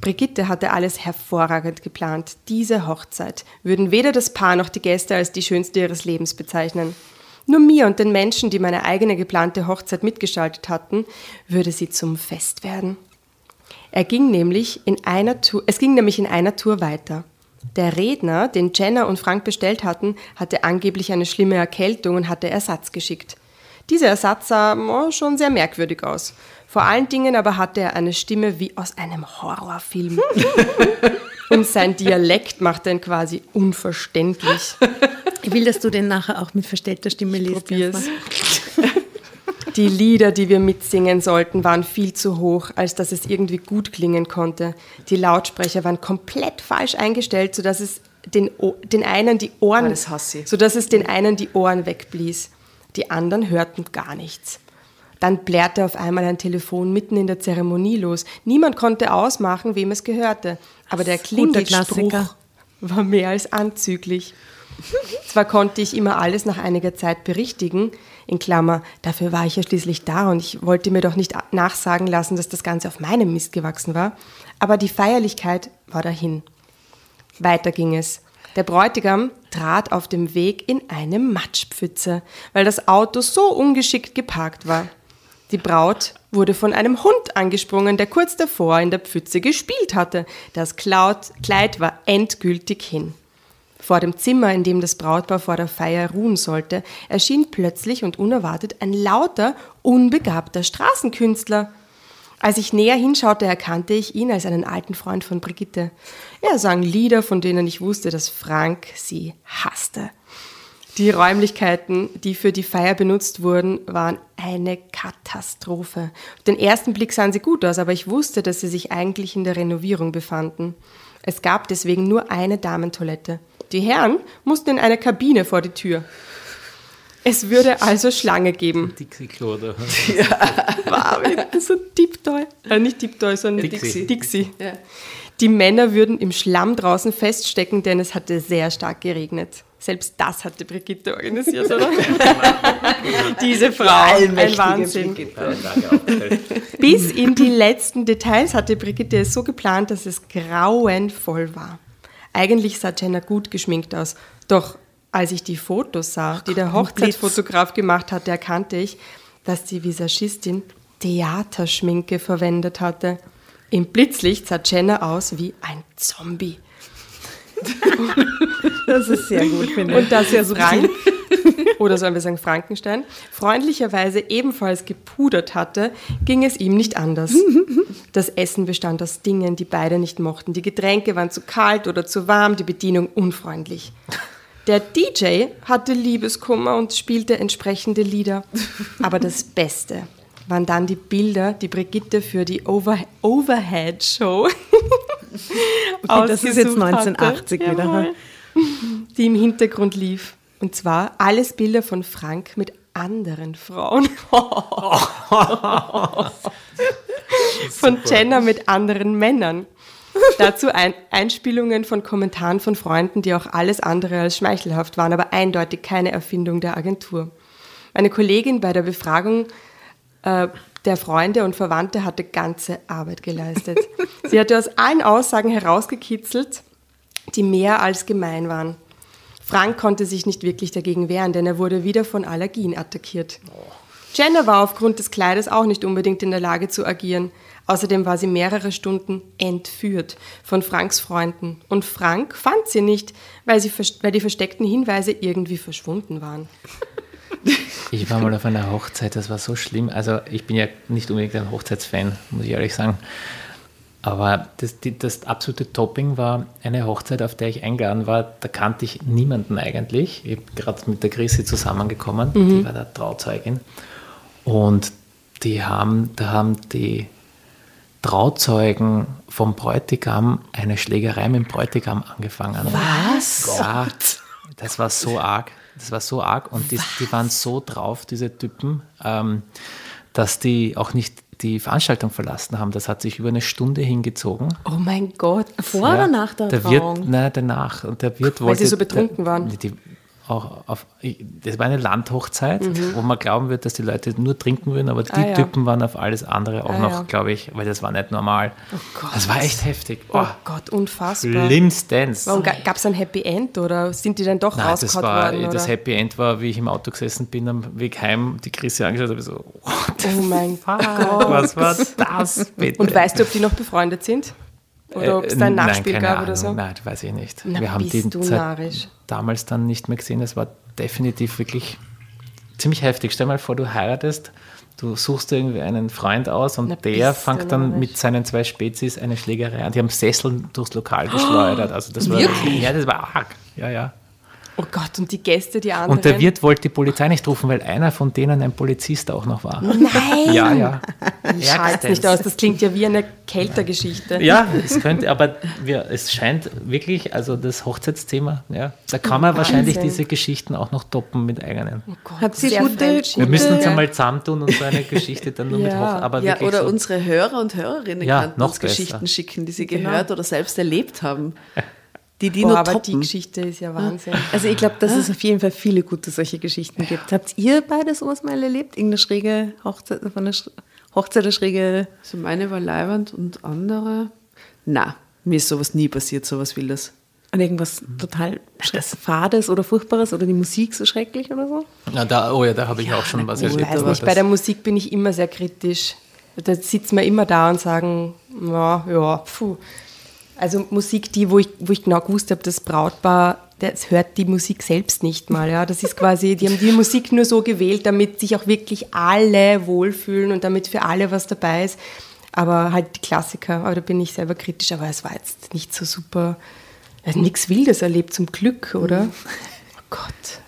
A: Brigitte hatte alles hervorragend geplant. Diese Hochzeit würden weder das Paar noch die Gäste als die schönste ihres Lebens bezeichnen. Nur mir und den Menschen, die meine eigene geplante Hochzeit mitgestaltet hatten, würde sie zum Fest werden. Er ging nämlich in einer Tour, es ging nämlich in einer Tour weiter. Der Redner, den Jenna und Frank bestellt hatten, hatte angeblich eine schlimme Erkältung und hatte Ersatz geschickt. Dieser Ersatz sah oh, schon sehr merkwürdig aus. Vor allen Dingen aber hatte er eine Stimme wie aus einem Horrorfilm. und sein Dialekt machte ihn quasi unverständlich.
B: Ich will, dass du den nachher auch mit verstellter Stimme liest.
A: Probier's. Die Lieder, die wir mitsingen sollten, waren viel zu hoch, als dass es irgendwie gut klingen konnte. Die Lautsprecher waren komplett falsch eingestellt, sodass es den, O- den einen die Ohren,
C: Ah,
A: sodass es den einen die Ohren wegblies. Die anderen hörten gar nichts. Dann plärrte auf einmal ein Telefon mitten in der Zeremonie los. Niemand konnte ausmachen, wem es gehörte. Aber der Klingelspruch war mehr als anzüglich. Zwar konnte ich immer alles nach einiger Zeit berichtigen, in Klammer, dafür war ich ja schließlich da und ich wollte mir doch nicht nachsagen lassen, dass das Ganze auf meinem Mist gewachsen war, aber die Feierlichkeit war dahin. Weiter ging es. Der Bräutigam trat auf dem Weg in eine Matschpfütze, weil das Auto so ungeschickt geparkt war. Die Braut wurde von einem Hund angesprungen, der kurz davor in der Pfütze gespielt hatte. Das Kleid war endgültig hin. Vor dem Zimmer, in dem das Brautpaar vor der Feier ruhen sollte, erschien plötzlich und unerwartet ein lauter, unbegabter Straßenkünstler. Als ich näher hinschaute, erkannte ich ihn als einen alten Freund von Brigitte. Er sang Lieder, von denen ich wusste, dass Frank sie hasste. Die Räumlichkeiten, die für die Feier benutzt wurden, waren eine Katastrophe. Auf den ersten Blick sahen sie gut aus, aber ich wusste, dass sie sich eigentlich in der Renovierung befanden. Es gab deswegen nur eine Damentoilette. Die Herren mussten in eine Kabine vor die Tür. Es würde also Schlange geben.
D: Dixie-Klo da.
A: Wow, so Deep-Toy. Äh, nicht Deep-Toy, sondern
D: Dixie.
A: Dixie.
C: Ja.
A: Die Männer würden im Schlamm draußen feststecken, denn es hatte sehr stark geregnet. Selbst das hatte Brigitte organisiert, oder? Diese Frau, ein Wahnsinn. Bis in die letzten Details hatte Brigitte es so geplant, dass es grauenvoll war. Eigentlich sah Jenna gut geschminkt aus, doch als ich die Fotos sah, die der Hochzeitsfotograf gemacht hatte, erkannte ich, dass die Visagistin Theaterschminke verwendet hatte. Im Blitzlicht sah Jenna aus wie ein Zombie.
B: Das ist sehr gut, finde ich.
A: Und dass er Frank, oder sollen wir sagen Frankenstein, freundlicherweise ebenfalls gepudert hatte, ging es ihm nicht anders. Das Essen bestand aus Dingen, die beide nicht mochten. Die Getränke waren zu kalt oder zu warm, die Bedienung unfreundlich. Der DJ hatte Liebeskummer und spielte entsprechende Lieder. Aber das Beste waren dann die Bilder, die Brigitte für die Over Overhead-Show
B: Okay, das ist jetzt
A: ausgesucht hatte.
B: 1980 wieder.
A: Jawohl. Die im Hintergrund lief. Und zwar alles Bilder von Frank mit anderen Frauen. von Jenna mit anderen Männern. Dazu ein Einspielungen von Kommentaren von Freunden, die auch alles andere als schmeichelhaft waren, aber eindeutig keine Erfindung der Agentur. Meine Kollegin bei der Befragung äh, der Freunde und Verwandte hatte ganze Arbeit geleistet. Sie hatte aus allen Aussagen herausgekitzelt, die mehr als gemein waren. Frank konnte sich nicht wirklich dagegen wehren, denn er wurde wieder von Allergien attackiert. Jenna war aufgrund des Kleides auch nicht unbedingt in der Lage zu agieren. Außerdem war sie mehrere Stunden entführt von Franks Freunden. Und Frank fand sie nicht, weil, sie, weil die versteckten Hinweise irgendwie verschwunden waren.
D: Ich war mal auf einer Hochzeit, das war so schlimm. Also ich bin ja nicht unbedingt ein Hochzeitsfan, muss ich ehrlich sagen. Aber das, die, das absolute Topping war eine Hochzeit, auf der ich eingeladen war. Da kannte ich niemanden eigentlich. Ich bin gerade mit der Chrissy zusammengekommen, die war der Trauzeugin. Und die haben, da haben die Trauzeugen vom Bräutigam eine Schlägerei mit dem Bräutigam angefangen.
B: Was?
D: Ja, das war so arg. Das war so arg und die, die waren so drauf, diese Typen, ähm, dass die auch nicht die Veranstaltung verlassen haben. Das hat sich über eine Stunde hingezogen.
A: Oh mein Gott.
B: Vor oder nach der,
D: der
B: Trauung?
D: Wirt, nein, danach. Und der Wirt
A: Weil
D: wollte,
A: sie so betrunken
D: der,
A: waren.
D: Die, auch auf, das war eine Landhochzeit,
A: Mhm.
D: wo man glauben wird, dass die Leute nur trinken würden, aber die
A: Ah, ja.
D: Typen waren auf alles andere auch
A: Ah,
D: noch,
A: ja.
D: glaube ich, weil das war nicht normal.
A: Gott.
D: Das war echt heftig.
A: Oh
D: Oh,
A: Gott, unfassbar.
D: Schlimmstens.
A: Gab es ein Happy End oder sind die dann doch
D: Nein, das, war,
A: worden?
D: das
A: oder?
D: Happy End war, wie ich im Auto gesessen bin am Weg heim, die Chrissy angeschaut habe, so,
A: Oh mein Gott.
D: was war das bitte?
A: Und weißt du, ob die noch befreundet sind? Oder ob es da ein
D: Äh, nein,
A: Nachspiel gab
D: Ahnung.
A: oder so?
D: Nein, das weiß ich nicht.
A: Na,
D: Wir haben die Zeit
A: narrisch.
D: damals dann nicht mehr gesehen. Das war definitiv wirklich ziemlich heftig. Stell mal vor, du heiratest, du suchst irgendwie einen Freund aus und
A: Na,
D: der fängt dann
A: narrisch.
D: mit seinen zwei Spezies eine Schlägerei an. Die haben Sessel durchs Lokal geschleudert. Also das war,
C: Wirklich?
D: Ja, das war arg. Ja, ja.
A: Oh Gott, und die Gäste, die anderen.
D: Und der Wirt wollte die Polizei nicht rufen, weil einer von denen ein Polizist auch noch war.
A: Nein!
D: Ja, ja.
A: Ich halte nicht aus, das klingt ja wie eine Kältergeschichte.
D: Ja, es könnte, aber wir, es scheint wirklich, also das Hochzeitsthema, ja, da kann man wahrscheinlich
A: Wahnsinn.
D: diese Geschichten auch noch toppen mit eigenen.
A: Oh Gott,
B: Hat sie
A: sehr
B: gute-.
D: Wir müssen uns einmal zusammentun und so eine Geschichte dann nur mit
A: Ja.
D: Hoch, aber
C: Ja, oder
D: so.
C: unsere Hörer und Hörerinnen
D: Ja,
C: könnten
D: noch
C: uns
D: besser.
C: Geschichten schicken, die sie
A: Genau.
C: gehört oder selbst erlebt haben. Die, die
A: Boah,
C: nur
A: aber die
C: toppen.
A: Geschichte ist ja Wahnsinn.
B: Also ich glaube, dass es auf jeden Fall viele gute solche Geschichten gibt. Habt ihr beide sowas mal erlebt? Irgendeine schräge Hochzeit, von einer Hochzeit, eine schräge...
C: Also meine war Leiwand und andere. Na, mir ist sowas nie passiert, sowas Wildes.
B: An irgendwas total Fades oder Furchtbares oder die Musik so schrecklich oder so?
D: Na, da, oh ja, da habe ich auch schon was
A: Ich
D: erlebt.
A: weiß
D: aber
A: nicht, bei der Musik bin ich immer sehr kritisch. Da sitzen wir immer da und sagen, ja, ja, puh. Also Musik, die, wo ich, wo ich genau gewusst habe, das Brautpaar, das hört die Musik selbst nicht mal. Ja. Das ist quasi, die haben die Musik nur so gewählt, damit sich auch wirklich alle wohlfühlen und damit für alle was dabei ist. Aber halt die Klassiker, aber da bin ich selber kritisch, aber es war jetzt nicht so super. Also nichts Wildes erlebt zum Glück, oder? Oh Gott.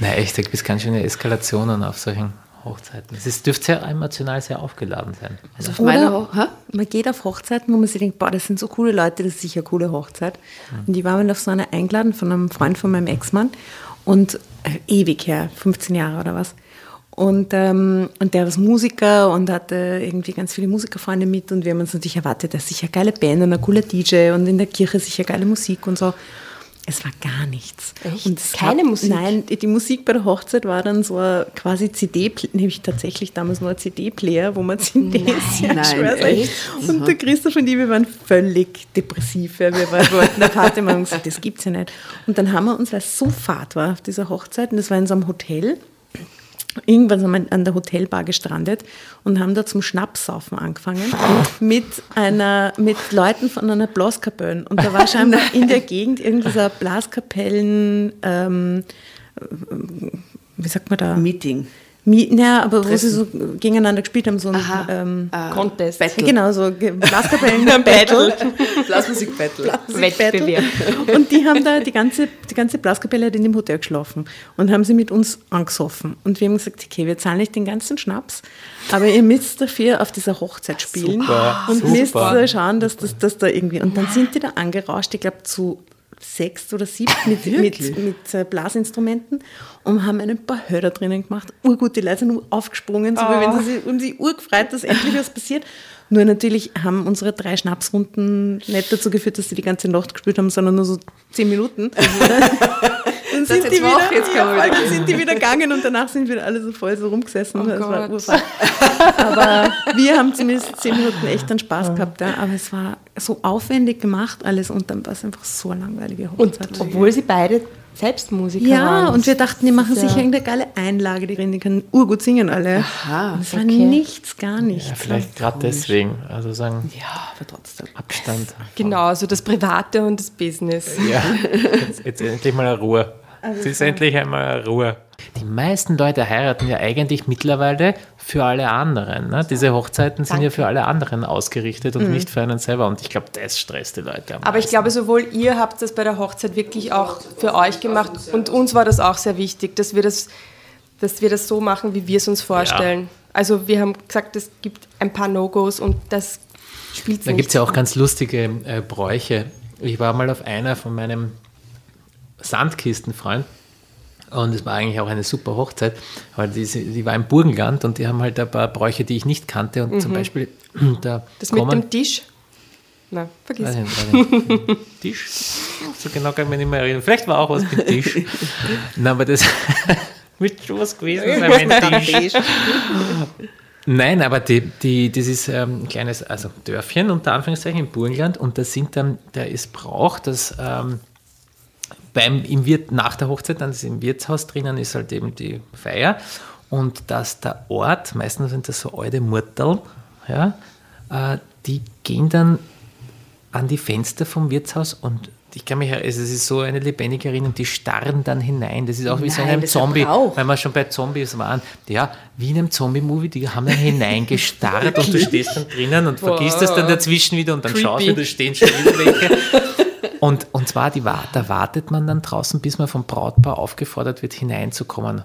D: Nein, echt, da gibt es ganz schöne Eskalationen auf solchen Hochzeiten. Es dürfte sehr emotional sehr aufgeladen sein.
C: Also auf meiner Hä?
B: man geht auf Hochzeiten, wo man sich denkt, boah, das sind so coole Leute, das ist sicher eine coole Hochzeit. Und die waren auf so einer eingeladen von einem Freund von meinem Ex-Mann und äh, ewig her, 15 Jahre oder was. Und, ähm, und der ist Musiker und hatte irgendwie ganz viele Musikerfreunde mit und wir haben uns natürlich erwartet, dass sicher eine geile Band und ein cooler DJ und in der Kirche sicher geile Musik und so. Es war gar nichts.
A: Echt?
B: Und es
A: Keine
B: gab,
A: Musik?
B: Nein, die Musik bei der Hochzeit war dann so ein quasi CD, nämlich tatsächlich damals nur ein CD-Player, wo man CDs ja,
C: Nein, echt?
B: Und der Christoph und ich, wir waren völlig depressiv. Ja. Wir waren- wollten eine Party machen und gesagt, das gibt's ja nicht. Und dann haben wir uns, weil es so fad war auf dieser Hochzeit, und das war in so einem Hotel, Irgendwann sind wir an der Hotelbar gestrandet und haben da zum Schnapssaufen angefangen mit einer, mit Leuten von einer Blaskapelle. Und da war scheinbar in der Gegend irgendwie so Blaskapellen, ähm, wie sagt man da?
C: Meeting.
B: Naja, aber wo sie so gegeneinander gespielt haben, so ein
C: Aha.
B: ähm,
A: Contest.
C: Battle.
B: Genau, so Blaskapellen-Battle.
C: Blasmusik-Battle.
A: Wettbewerb.
B: Und die haben da, die ganze, die ganze Blaskapelle hat in dem Hotel geschlafen und haben sie mit uns angesoffen. Und wir haben gesagt, okay, wir zahlen nicht den ganzen Schnaps, aber ihr müsst dafür auf dieser Hochzeit spielen
D: Super,
B: und
D: super.
B: müsst schauen, dass das dass da irgendwie. Und dann sind die da angerauscht, ich glaube zu sechs oder sieben mit, mit, mit äh, Blasinstrumenten und haben ein paar Hörer drinnen gemacht. Urgut, die Leute sind aufgesprungen, so wie wenn sie sich um sie urgefreut, dass endlich was passiert. Nur natürlich haben unsere drei Schnapsrunden nicht dazu geführt, dass sie die ganze Nacht gespielt haben, sondern nur so zehn Minuten. Dann sind, die wieder, ja, dann sind die wieder gegangen und danach sind wir alle so voll so rumgesessen.
A: Oh
B: das war
A: Gott.
B: urfad. Aber wir haben zumindest zehn Minuten echt einen Spaß gehabt. Ja. Aber es war so aufwendig gemacht alles und dann war es einfach so eine langweilige
A: Und obwohl sie beide selbst Musiker
B: ja,
A: waren.
B: und wir dachten, die machen
A: Ja.
B: sicher irgendeine geile Einlage, die, die können urgut singen alle.
C: Aha,
B: es war
A: okay.
B: nichts, gar nichts.
D: Ja, vielleicht gerade deswegen. Also sagen,
C: Ja, aber trotzdem.
D: Abstand.
A: Genau, so das Private und das Business.
D: Ja, jetzt, jetzt endlich mal eine Ruhe. Es ist endlich einmal eine Ruhe. Die meisten Leute heiraten ja eigentlich mittlerweile für alle anderen. Ne? Diese Hochzeiten sind ja für alle anderen ausgerichtet und nicht für einen selber. Und ich glaube, das stresst die Leute am
A: Aber ich
D: meisten.
A: glaube, sowohl ihr habt das bei der Hochzeit wirklich auch für euch gemacht und uns war das auch sehr wichtig, dass wir das, dass wir das so machen, wie wir es uns vorstellen. Also wir haben gesagt, es gibt ein paar No-Gos und das spielt
D: Da
A: nicht.
D: gibt es ja auch ganz lustige äh, Bräuche. Ich war mal auf einer von meinem Sandkistenfreund und es war eigentlich auch eine super Hochzeit, weil die, die war im Burgenland und die haben halt ein paar Bräuche, die ich nicht kannte und zum Beispiel da
A: Mhm. das mit
D: kommen-
A: dem Tisch? Na, vergiss.
D: Weiß nicht, weiß nicht. Tisch? So genau kann ich mich nicht mehr erinnern. Vielleicht war auch was mit Tisch. Nein, aber das wird schon was gewesen sein mit Tisch. Nein, aber die, die, das ist ähm, ein kleines also Dörfchen unter Anführungszeichen im Burgenland und da sind dann, da ist Brauch, dass ähm, beim, im Wirt, nach der Hochzeit, dann ist im Wirtshaus drinnen, ist halt eben die Feier und dass der Ort, meistens sind das so alte Murteln, ja, äh, die gehen dann an die Fenster vom Wirtshaus und ich kann mich, also es ist so eine lebendige Erinnerung, die starren dann hinein. Das ist auch wie so in
C: Nein,
D: einem Zombie, weil wir schon bei Zombies waren. Ja, wie in einem Zombie-Movie, die haben dann hineingestarrt und du stehst dann drinnen und vergisst es dann dazwischen wieder und dann schaust du,
A: Creepy.
D: da stehen schon wieder welche. Und, und zwar, die, da wartet man dann draußen, bis man vom Brautpaar aufgefordert wird, hineinzukommen.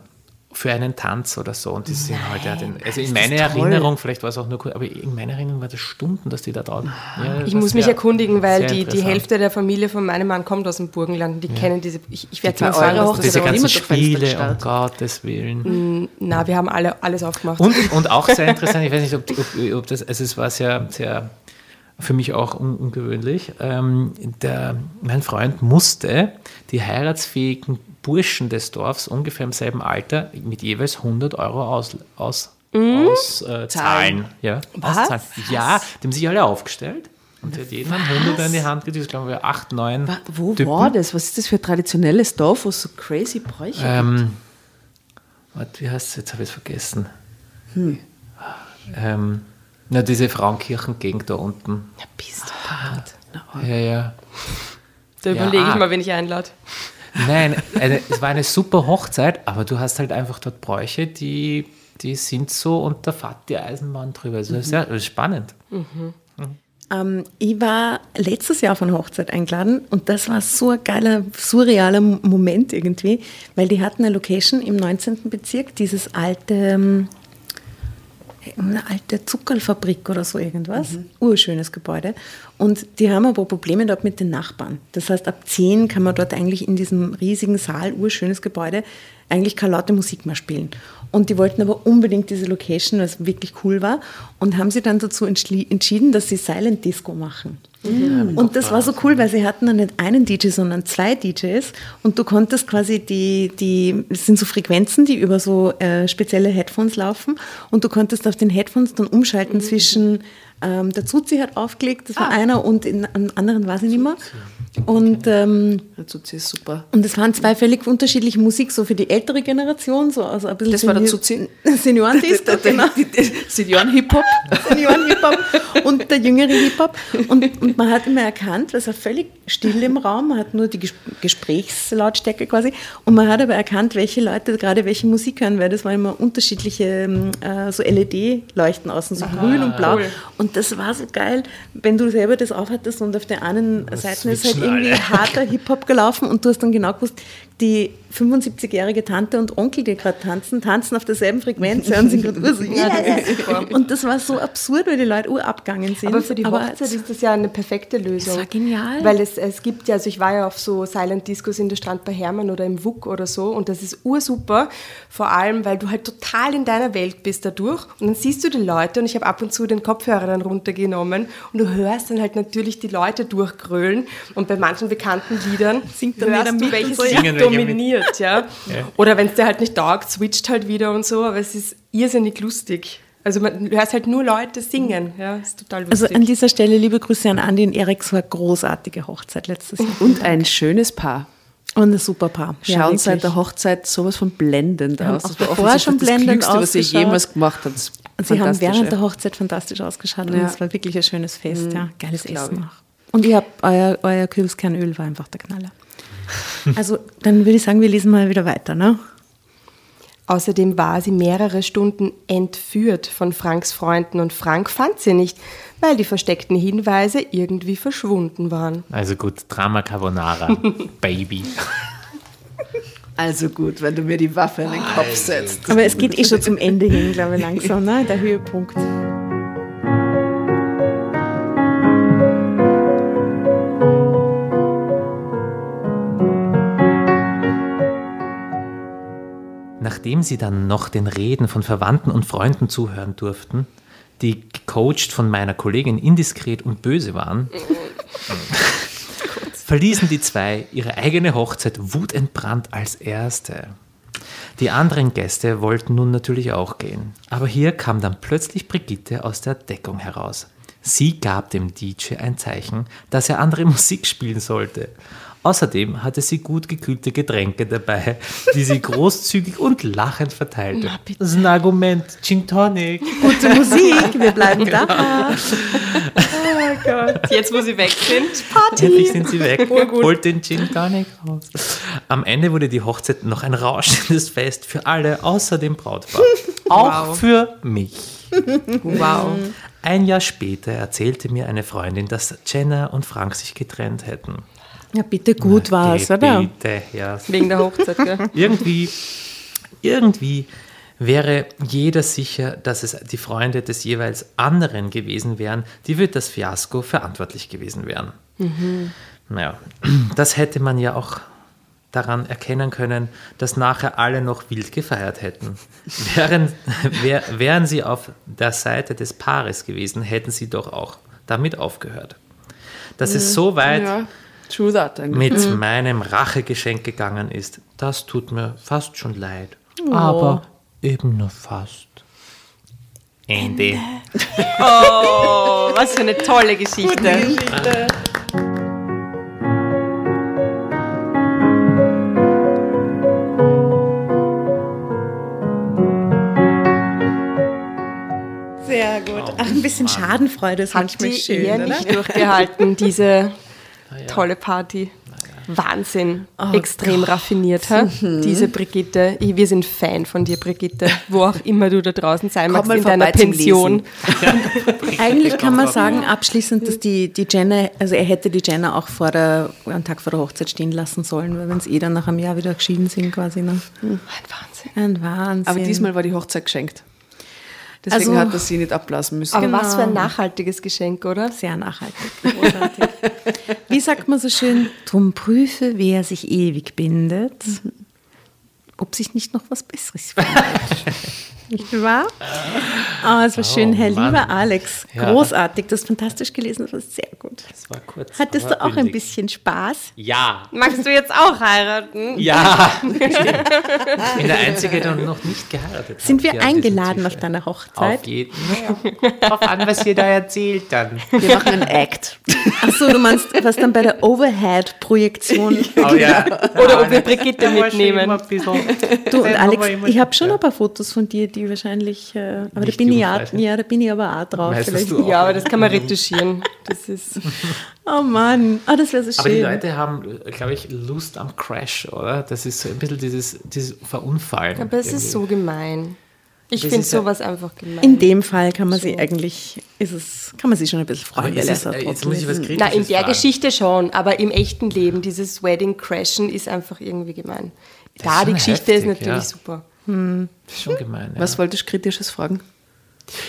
D: Für einen Tanz oder so. Und die sind halt ja den, also in meiner Erinnerung, vielleicht war es auch nur kurz, aber in meiner Erinnerung war das Stunden, dass die da draußen. Ja,
A: Ich muss mich erkundigen, weil die, die. Hälfte der Familie von meinem Mann kommt aus dem Burgenland und die kennen diese. Ich, ich werde mal
D: Diese
C: Hochzeit
A: ist.
D: ganzen Spiele, um. Gottes Willen.
A: Na, wir haben alle alles aufgemacht.
D: Und, und auch sehr interessant, ich weiß nicht, ob, ob, ob das, also es war sehr, sehr für mich auch un, ungewöhnlich. Ähm, der, mein Freund musste die heiratsfähigen Burschen des Dorfs ungefähr im selben Alter mit jeweils 100 Euro aus, aus, aus äh, zahlen. Ja,
A: Was?
D: auszahlen. Ja, die haben sich alle aufgestellt. Und die hat jedem einen Hunderter in die Hand gegeben, ich glaube, acht, neun.
C: Wa- Wo
D: Typen.
C: war das? Was ist das für ein traditionelles Dorf, wo es so crazy Bräuche
D: Ähm, warte, wie heißt es? Jetzt habe ich es vergessen. Ähm, na, diese Frauenkirchengegend da unten.
A: Ja, bist du hart.
D: Ja, ja.
A: Da
D: Ja.
A: überlege ich mal, wen ich einlade.
D: Nein, eine, es war eine super Hochzeit, aber du hast halt einfach dort Bräuche, die, die sind so und da fährt die Eisenbahn drüber. Also das ist ja das ist spannend.
B: Ähm, ich war letztes Jahr auf eine Hochzeit eingeladen und das war so ein geiler, surrealer Moment irgendwie, weil die hatten eine Location im 19. Bezirk, dieses alte, ähm, eine alte Zuckerfabrik oder so irgendwas, urschönes Gebäude. Und die haben aber Probleme dort mit den Nachbarn. Das heißt, ab 10 kann man dort eigentlich in diesem riesigen Saal, urschönes Gebäude, eigentlich keine laute Musik mehr spielen. Und die wollten aber unbedingt diese Location, was wirklich cool war, und haben sie dann dazu entschieden, dass sie Silent Disco machen. Und das war so cool, weil sie hatten dann nicht einen DJ, sondern zwei DJs und du konntest quasi die, die, es sind so Frequenzen, die über so äh, spezielle Headphones laufen. Und du konntest auf den Headphones dann umschalten zwischen, ähm, der Zuzi hat aufgelegt, das war einer und in einem anderen weiß ich nicht mehr. Und, ähm,
C: Dazu ist super.
B: und es waren zwei völlig unterschiedliche Musik, so für die ältere Generation, so also ein bisschen
C: Das war der Zuzi?
B: Senioren-Disco, genau.
C: Senioren-Hip-Hop.
B: Senioren-Hip-Hop und der jüngere Hip-Hop. Und, und man hat immer erkannt, es war völlig still im Raum, man hat nur die Ges Gesprächslautstärke quasi. Und man hat aber erkannt, welche Leute gerade welche Musik hören, weil das waren immer unterschiedliche ähm, äh, so LED-Leuchten außen, so grün und blau. Und das war so geil, wenn du selber das aufhattest und auf der einen Seite ist halt irgendwie
D: alle.
B: harter Hip-Hop gelaufen und du hast dann genau gewusst, die 75-jährige Tante und Onkel, die gerade tanzen, tanzen auf derselben Frequenz und sind gerade ur so, yes. Und das war so absurd, weil die Leute ur abgegangen sind.
A: Aber für die Hochzeit
B: es-
A: ist das ja eine perfekte Lösung.
B: Das war genial.
A: Weil es, es gibt ja, also ich war ja auf so Silent Discos in der Strand bei Hermann oder im WUK oder so und das ist ursuper, vor allem, weil du halt total in deiner Welt bist dadurch und dann siehst du die Leute und ich habe ab und zu den Kopfhörer dann runtergenommen und du hörst dann halt natürlich die Leute durchgrölen und bei manchen bekannten Liedern
B: Singt dann
A: hörst du, welches
B: so,
D: ja.
A: Lied dominiert, ja. Oder wenn es dir halt nicht taugt, switcht halt wieder und so, aber es ist irrsinnig lustig. Also man, du hörst halt nur Leute singen, ja, ist total lustig.
B: Also an dieser Stelle liebe Grüße an Andi und Erik, war eine großartige Hochzeit letztes Jahr.
C: Und ein schönes Paar.
B: Und ein super Paar. Ja,
C: Schauen seit
B: wirklich.
C: der Hochzeit sowas von blendend aus. Das war offensichtlich
B: schon
C: das
B: blendend
C: Klügste, was ihr jemals gemacht habt.
B: Und sie haben während der Hochzeit fantastisch ausgeschaut und
C: Ja.
B: es war wirklich ein schönes Fest. Ja. Geiles Essen auch. Und ihr habt euer, euer Kürbiskernöl war einfach der Knaller. Also dann würde ich sagen, wir lesen mal wieder weiter. Ne?
A: Außerdem war sie mehrere Stunden entführt von Franks Freunden und Frank fand sie nicht, weil die versteckten Hinweise irgendwie verschwunden waren.
D: Also gut, Drama Carbonara, Baby.
C: Also gut, wenn du mir die Waffe in den Kopf setzt.
B: Aber es geht eh schon zum Ende hin, glaube ich, langsam, ne? der Höhepunkt.
D: Nachdem sie dann noch den Reden von Verwandten und Freunden zuhören durften, die gecoacht von meiner Kollegin indiskret und böse waren, verließen die zwei ihre eigene Hochzeit wutentbrannt als erste. Die anderen Gäste wollten nun natürlich auch gehen. Aber hier kam dann plötzlich Brigitte aus der Deckung heraus. Sie gab dem DJ ein Zeichen, dass er andere Musik spielen sollte. Außerdem hatte sie gut gekühlte Getränke dabei, die sie großzügig und lachend verteilte. Das ist ein Argument. Gin Tonic.
B: Gute Musik, wir bleiben da.
A: Oh Gott, jetzt wo sie weg sind,
D: Endlich sind sie weg. Holt den Gin Tonic raus. Am Ende wurde die Hochzeit noch ein rauschendes Fest für alle, außer dem Brautpaar. Auch
A: Wow.
D: für mich.
A: wow.
D: Ein Jahr später erzählte mir eine Freundin, dass Jenna und Frank sich getrennt hätten.
B: Ja, bitte gut war es, oder?
D: Bitte, ja.
A: Wegen der Hochzeit, gell?
D: Irgendwie, irgendwie wäre jeder sicher, dass es die Freunde des jeweils anderen gewesen wären, die für das Fiasko verantwortlich gewesen wären. Naja, das hätte man ja auch daran erkennen können, dass nachher alle noch wild gefeiert hätten. Wären, wär, wären sie auf der Seite des Paares gewesen, hätten sie doch auch damit aufgehört. Dass es so weit
C: Ja, that
D: mit meinem Rachegeschenk gegangen ist, das tut mir fast schon leid. Aber eben nur fast. Ende.
A: Oh, was für eine tolle Geschichte.
B: Sehr gut. Ach, ein bisschen Schadenfreude ist
A: Hat
B: manchmal
A: die
B: schön,
A: Ehe
B: oder?
A: nicht durchgehalten, diese tolle Party. Wahnsinn. Extrem raffiniert, ha? diese Brigitte. Ich, wir sind Fan von dir, Brigitte. Wo auch immer du da draußen sein magst, in deiner Pension.
B: Eigentlich kann man sagen, abschließend, dass die, die Jenna, also er hätte die Jenna auch vor der, am Tag vor der Hochzeit stehen lassen sollen, weil wenn sie eh dann nach einem Jahr wieder geschieden sind quasi. Ne?
A: Ein Wahnsinn.
B: Ein Wahnsinn.
C: Aber diesmal war die Hochzeit geschenkt. Deswegen
B: Also-
C: hat er sie nicht abblasen müssen.
A: Aber was für ein nachhaltiges Geschenk, oder?
B: Sehr nachhaltig. Wie sagt man so schön? Drum prüfe, wer sich ewig bindet, ob sich nicht noch was Besseres findet. Nicht wahr? Ah, es war schön, Herr
D: Mann.
B: lieber Alex.
D: Ja.
B: Großartig, das ist fantastisch gelesen, das war sehr gut.
D: Das war kurz.
B: Hattest du auch ein
D: bündig.
B: bisschen Spaß?
D: Ja.
A: Magst du jetzt auch heiraten?
D: Ja. Ich bin der Einzige, der noch nicht geheiratet hat.
B: Sind wir eingeladen auf deiner Hochzeit?
D: Auf jeden Fall. An, was ihr da erzählt dann.
C: Wir machen einen Act.
B: Ach so, du meinst, was dann bei der Overhead-Projektion
D: Oh ja.
A: Oder ob wir Brigitte mitnehmen.
B: Du und Alex, ich habe schon ein paar Fotos von dir, die wahrscheinlich, äh, aber da bin, ich ja,
D: jugendfrei
B: ja, da bin ich aber auch drauf. Vielleicht.
D: auch.
A: Ja, aber das kann man retuschieren. Das ist
B: Oh Mann, oh, das wäre so schön.
D: Aber die Leute haben, glaube ich, Lust am Crash, oder? Das ist so ein bisschen dieses, dieses Verunfallen.
A: Aber es ist
D: irgendwie.
A: so gemein. Ich finde
D: ist
A: sowas einfach gemein.
B: in dem Fall kann man sie eigentlich, ist es, kann man sich schon ein bisschen freuen.
D: ist,
B: so
D: äh, jetzt muss ich
B: ist.
D: was
A: Na, in der
D: fragen.
A: Geschichte schon, aber im echten Leben, dieses Wedding Crashen ist einfach irgendwie gemein.
D: Das
A: Da
D: ist
A: die Geschichte ist
D: heftig,
A: natürlich
D: ja.
A: super.
D: Das ist schon gemein. Ja.
C: Was wolltest du Kritisches fragen?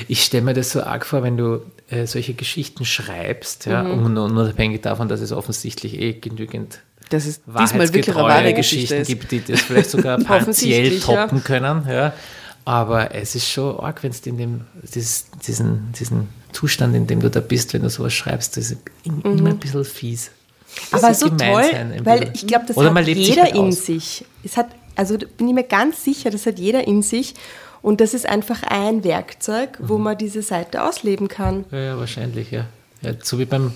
D: Ich stelle mir das so arg vor, wenn du äh, solche Geschichten schreibst, ja,
A: Mhm.
D: unabhängig davon, dass es offensichtlich eh genügend
C: Dass es diesmal wirklich eine wahre Geschichte
D: Geschichten
C: ist.
D: gibt, die das vielleicht sogar partiell
A: Offensichtlich, ja.
D: toppen können. Ja. Aber es ist schon arg, wenn du in dem, dieses, diesen, diesen Zustand, in dem du da bist, wenn du sowas schreibst, das ist
A: Mhm.
D: immer ein bisschen fies. Das
A: Aber so toll,
D: sein,
A: weil ich glaube, das
D: Oder
A: hat jeder
D: halt
A: in sich. Es hat, also bin ich mir ganz sicher, das hat jeder in sich. Und das ist einfach ein Werkzeug, wo
D: Mhm.
A: man diese Seite ausleben kann.
D: Ja, ja, wahrscheinlich, ja. ja. So wie beim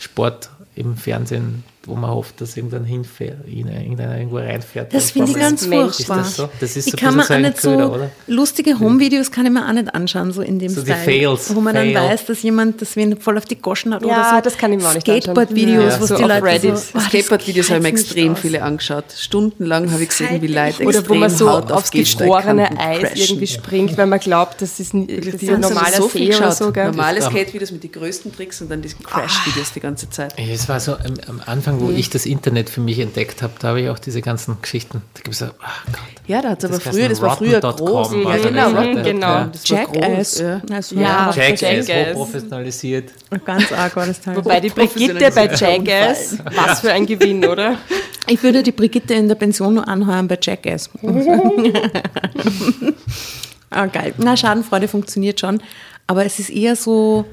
D: Sport im Fernsehen, wo man hofft, dass irgendwann hinfährt, irgendeiner irgendwo reinfährt.
B: Das finde ich ganz furchtbar.
D: Ist das so? Das ist
B: die
D: so
B: kann man auch
D: so ein
B: nicht so,
D: Köder, oder?
B: lustige Home-Videos kann ich mir auch nicht anschauen, so in dem
D: So die
B: Style.
D: Fails,
B: Wo man
D: Fail.
B: dann weiß, dass jemand das wen voll auf die Goschen hat
A: Ja,
B: oder so.
A: das kann ich mir auch nicht
B: Skateboard-Videos,
A: anschauen.
B: wo
A: Ja,
B: die
A: so auf
B: Leute
A: Reddit.
B: so, oh,
C: Skateboard-Videos habe ich mir extrem
B: aus.
C: viele angeschaut. Stundenlang habe ich gesehen, wie Leute
A: Oder wo man
C: extrem
A: so
C: hart auf
A: aufs gefrorene Eis
C: crashen.
A: irgendwie springt, weil man glaubt, das ist, ein- das ist
C: Die so
A: normaler
C: so viel
A: See oder so.
C: Normale Skate-Videos mit den größten Tricks und dann die Crash-Videos die ganze Zeit.
D: Es war so am, am Anfang, wo ich das Internet für mich entdeckt habe, da habe ich auch diese ganzen Geschichten. Da gibt es so, ach Gott.
C: Ja, da hat es aber
D: Das
C: früher, das war früher groß. Ja,
D: so
C: genau,
D: das-
C: Rotten.com.
A: genau.
C: Das war
B: Jackass.
C: Ja.
B: Also,
A: Ja,
B: ja,
D: Jackass,
A: Jackass.
D: hochprofessionalisiert.
B: ganz arg war das Teil.
A: Wobei die Brigitte bei Jackass, was für ein Gewinn, oder?
B: Ich würde die Brigitte in der Pension nur anheuern bei Jackass. ah, geil. Na, Schadenfreude funktioniert schon. Aber es ist eher so,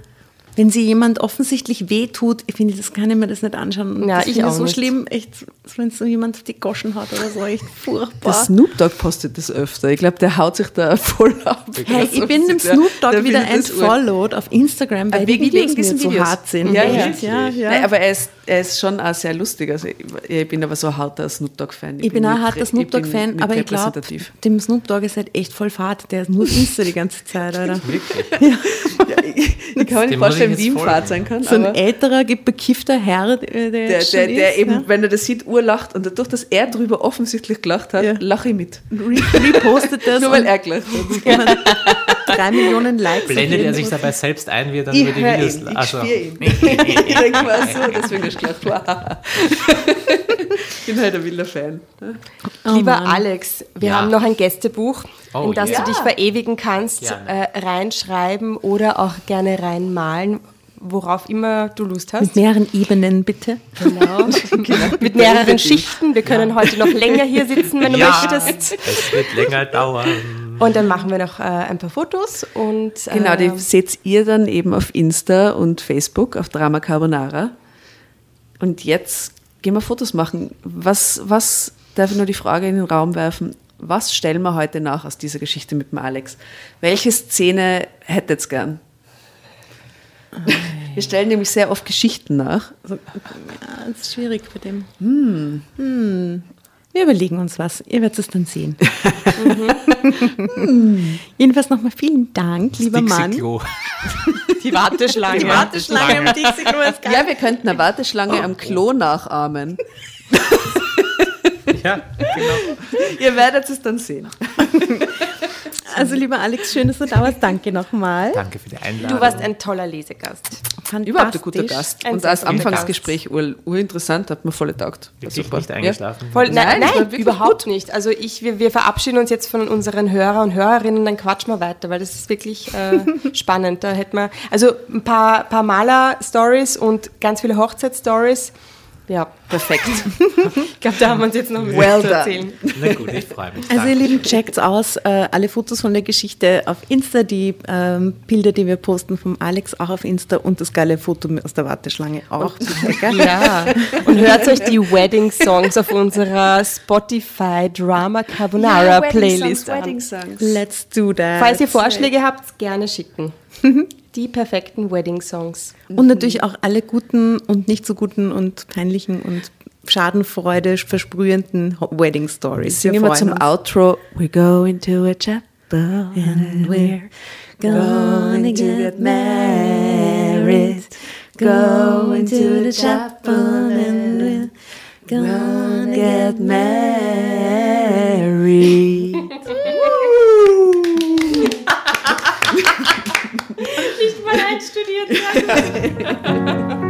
B: wenn sie jemand offensichtlich wehtut, ich finde, das kann ich mir das nicht anschauen. Und
A: Ja,
B: das
A: ich auch
B: so
A: nicht.
B: schlimm, echt, wenn so jemand auf die Goschen hat oder so, echt
C: Der
B: furchtbar.
C: Snoop Dogg postet das öfter. Ich glaube, der haut sich da voll ab.
B: Hey, ich bin dem
C: Der-
B: Snoop Dogg
C: der
B: wieder entfollowed auf Instagram, weil die Videos mir so hart sind.
C: Ja, ja.
B: Ja, ja.
C: Nein, aber er ist, er ist schon auch sehr lustig. Also ich, ich bin aber so ein harter Snoop Dogg-Fan.
B: Ich bin auch ein harter Snoop
C: ich
B: Dogg-Fan, aber ich glaube, dem Snoop Dogg ist halt echt voll fad. Der ist nur Insta die ganze Zeit, Alter.
D: Wirklich.
C: Ich kann mir nicht vorstellen,
D: ich
C: wie ihm
D: jetzt
C: Fahrt
D: folgen.
C: sein kann.
B: So ein älterer, bekiffter Herr, der, der,
C: der,
B: jetzt
C: der,
B: schon
C: der
B: ist,
C: eben,
B: ne?
C: wenn er das sieht, urlacht und dadurch, dass er drüber offensichtlich gelacht hat,
B: Ja.
C: lache ich mit.
B: Re repostet das
C: Nur weil er gelacht hat.
B: drei Millionen Likes.
D: Blendet er sich dabei selbst ein, wie er dann
C: Ich
D: über die Videos
C: ihn, ich
D: also,
C: spiele ihn. ich denke mal so, deswegen du gelacht. ich bin halt ein wilder Fan.
A: Lieber Alex, wir
D: Ja.
A: haben noch ein Gästebuch,
D: Oh,
A: in das
D: ja.
A: du dich verewigen kannst, äh, reinschreiben oder auch gerne reinmalen, worauf immer du Lust hast.
B: Mit mehreren Ebenen, bitte.
A: Genau. Mit mehreren Schichten. Wir können heute noch länger hier sitzen, wenn du
D: Ja,
A: möchtest.
D: es wird länger dauern.
A: Und dann machen wir noch äh, ein paar Fotos und
C: Genau,
A: äh,
C: die seht ihr dann eben auf Insta und Facebook, auf Drama Carbonara. Und jetzt gehen wir Fotos machen. Was, was, darf ich nur die Frage in den Raum werfen, was stellen wir heute nach aus dieser Geschichte mit dem Alex? Welche Szene hättet ihr gern? Wir stellen nämlich sehr oft Geschichten nach.
B: Also, ja, das ist schwierig bei dem. Hm. Hm. Wir überlegen uns was. Ihr werdet es dann sehen. mhm. Jedenfalls nochmal vielen Dank, lieber Mann.
A: Die Warteschlange.
B: Die Warteschlange am Dixie-Klo ist geil.
C: Ja, wir könnten eine Warteschlange am Klo nachahmen.
D: Ja, genau.
C: Ihr werdet es dann sehen.
B: Also, lieber Alex, schön, dass du da warst. Danke nochmal.
D: Danke für die Einladung.
A: Du warst ein toller Lesegast.
C: Überhaupt ein guter Gast.
A: Ein
C: Und als Anfangsgespräch ur, urinteressant, hat mir voll getaugt. War
D: Wirklich
C: super.
D: nicht eingeschlafen.
A: Voll, nein,
C: Nein,
A: nein überhaupt nicht. Also ich, wir, wir verabschieden uns jetzt von unseren Hörer und Hörerinnen, dann quatschen wir weiter, weil das ist wirklich äh, spannend. Da hätten wir, also ein paar, paar Maler-Stories und ganz viele Hochzeitsstories. Ja, perfekt. ich glaube, da haben wir uns jetzt noch mehr
C: Well
A: zu erzählen.
D: Na gut, ich freue mich.
B: Also ihr. Lieben, checkt aus äh, alle Fotos von der Geschichte auf Insta, die ähm, Bilder, die wir posten vom Alex auch auf Insta und das geile Foto aus der Warteschlange auch. gell?
A: Ja, und hört euch die Wedding-Songs auf unserer Spotify Drama Carbonara Playlist an.
C: Wedding Songs.
B: Let's do that.
A: Falls ihr Vorschläge habt, gerne schicken. Die perfekten Wedding-Songs.
B: Und natürlich auch alle guten und nicht so guten und peinlichen und Schadenfreude versprühenden Wedding Stories.
C: Singen wir zum
B: freuen uns.
C: Outro. We're going to a chapel and we're
B: Gonna get married, going to the chapel and we're gonna get
C: married.
A: Online studiert.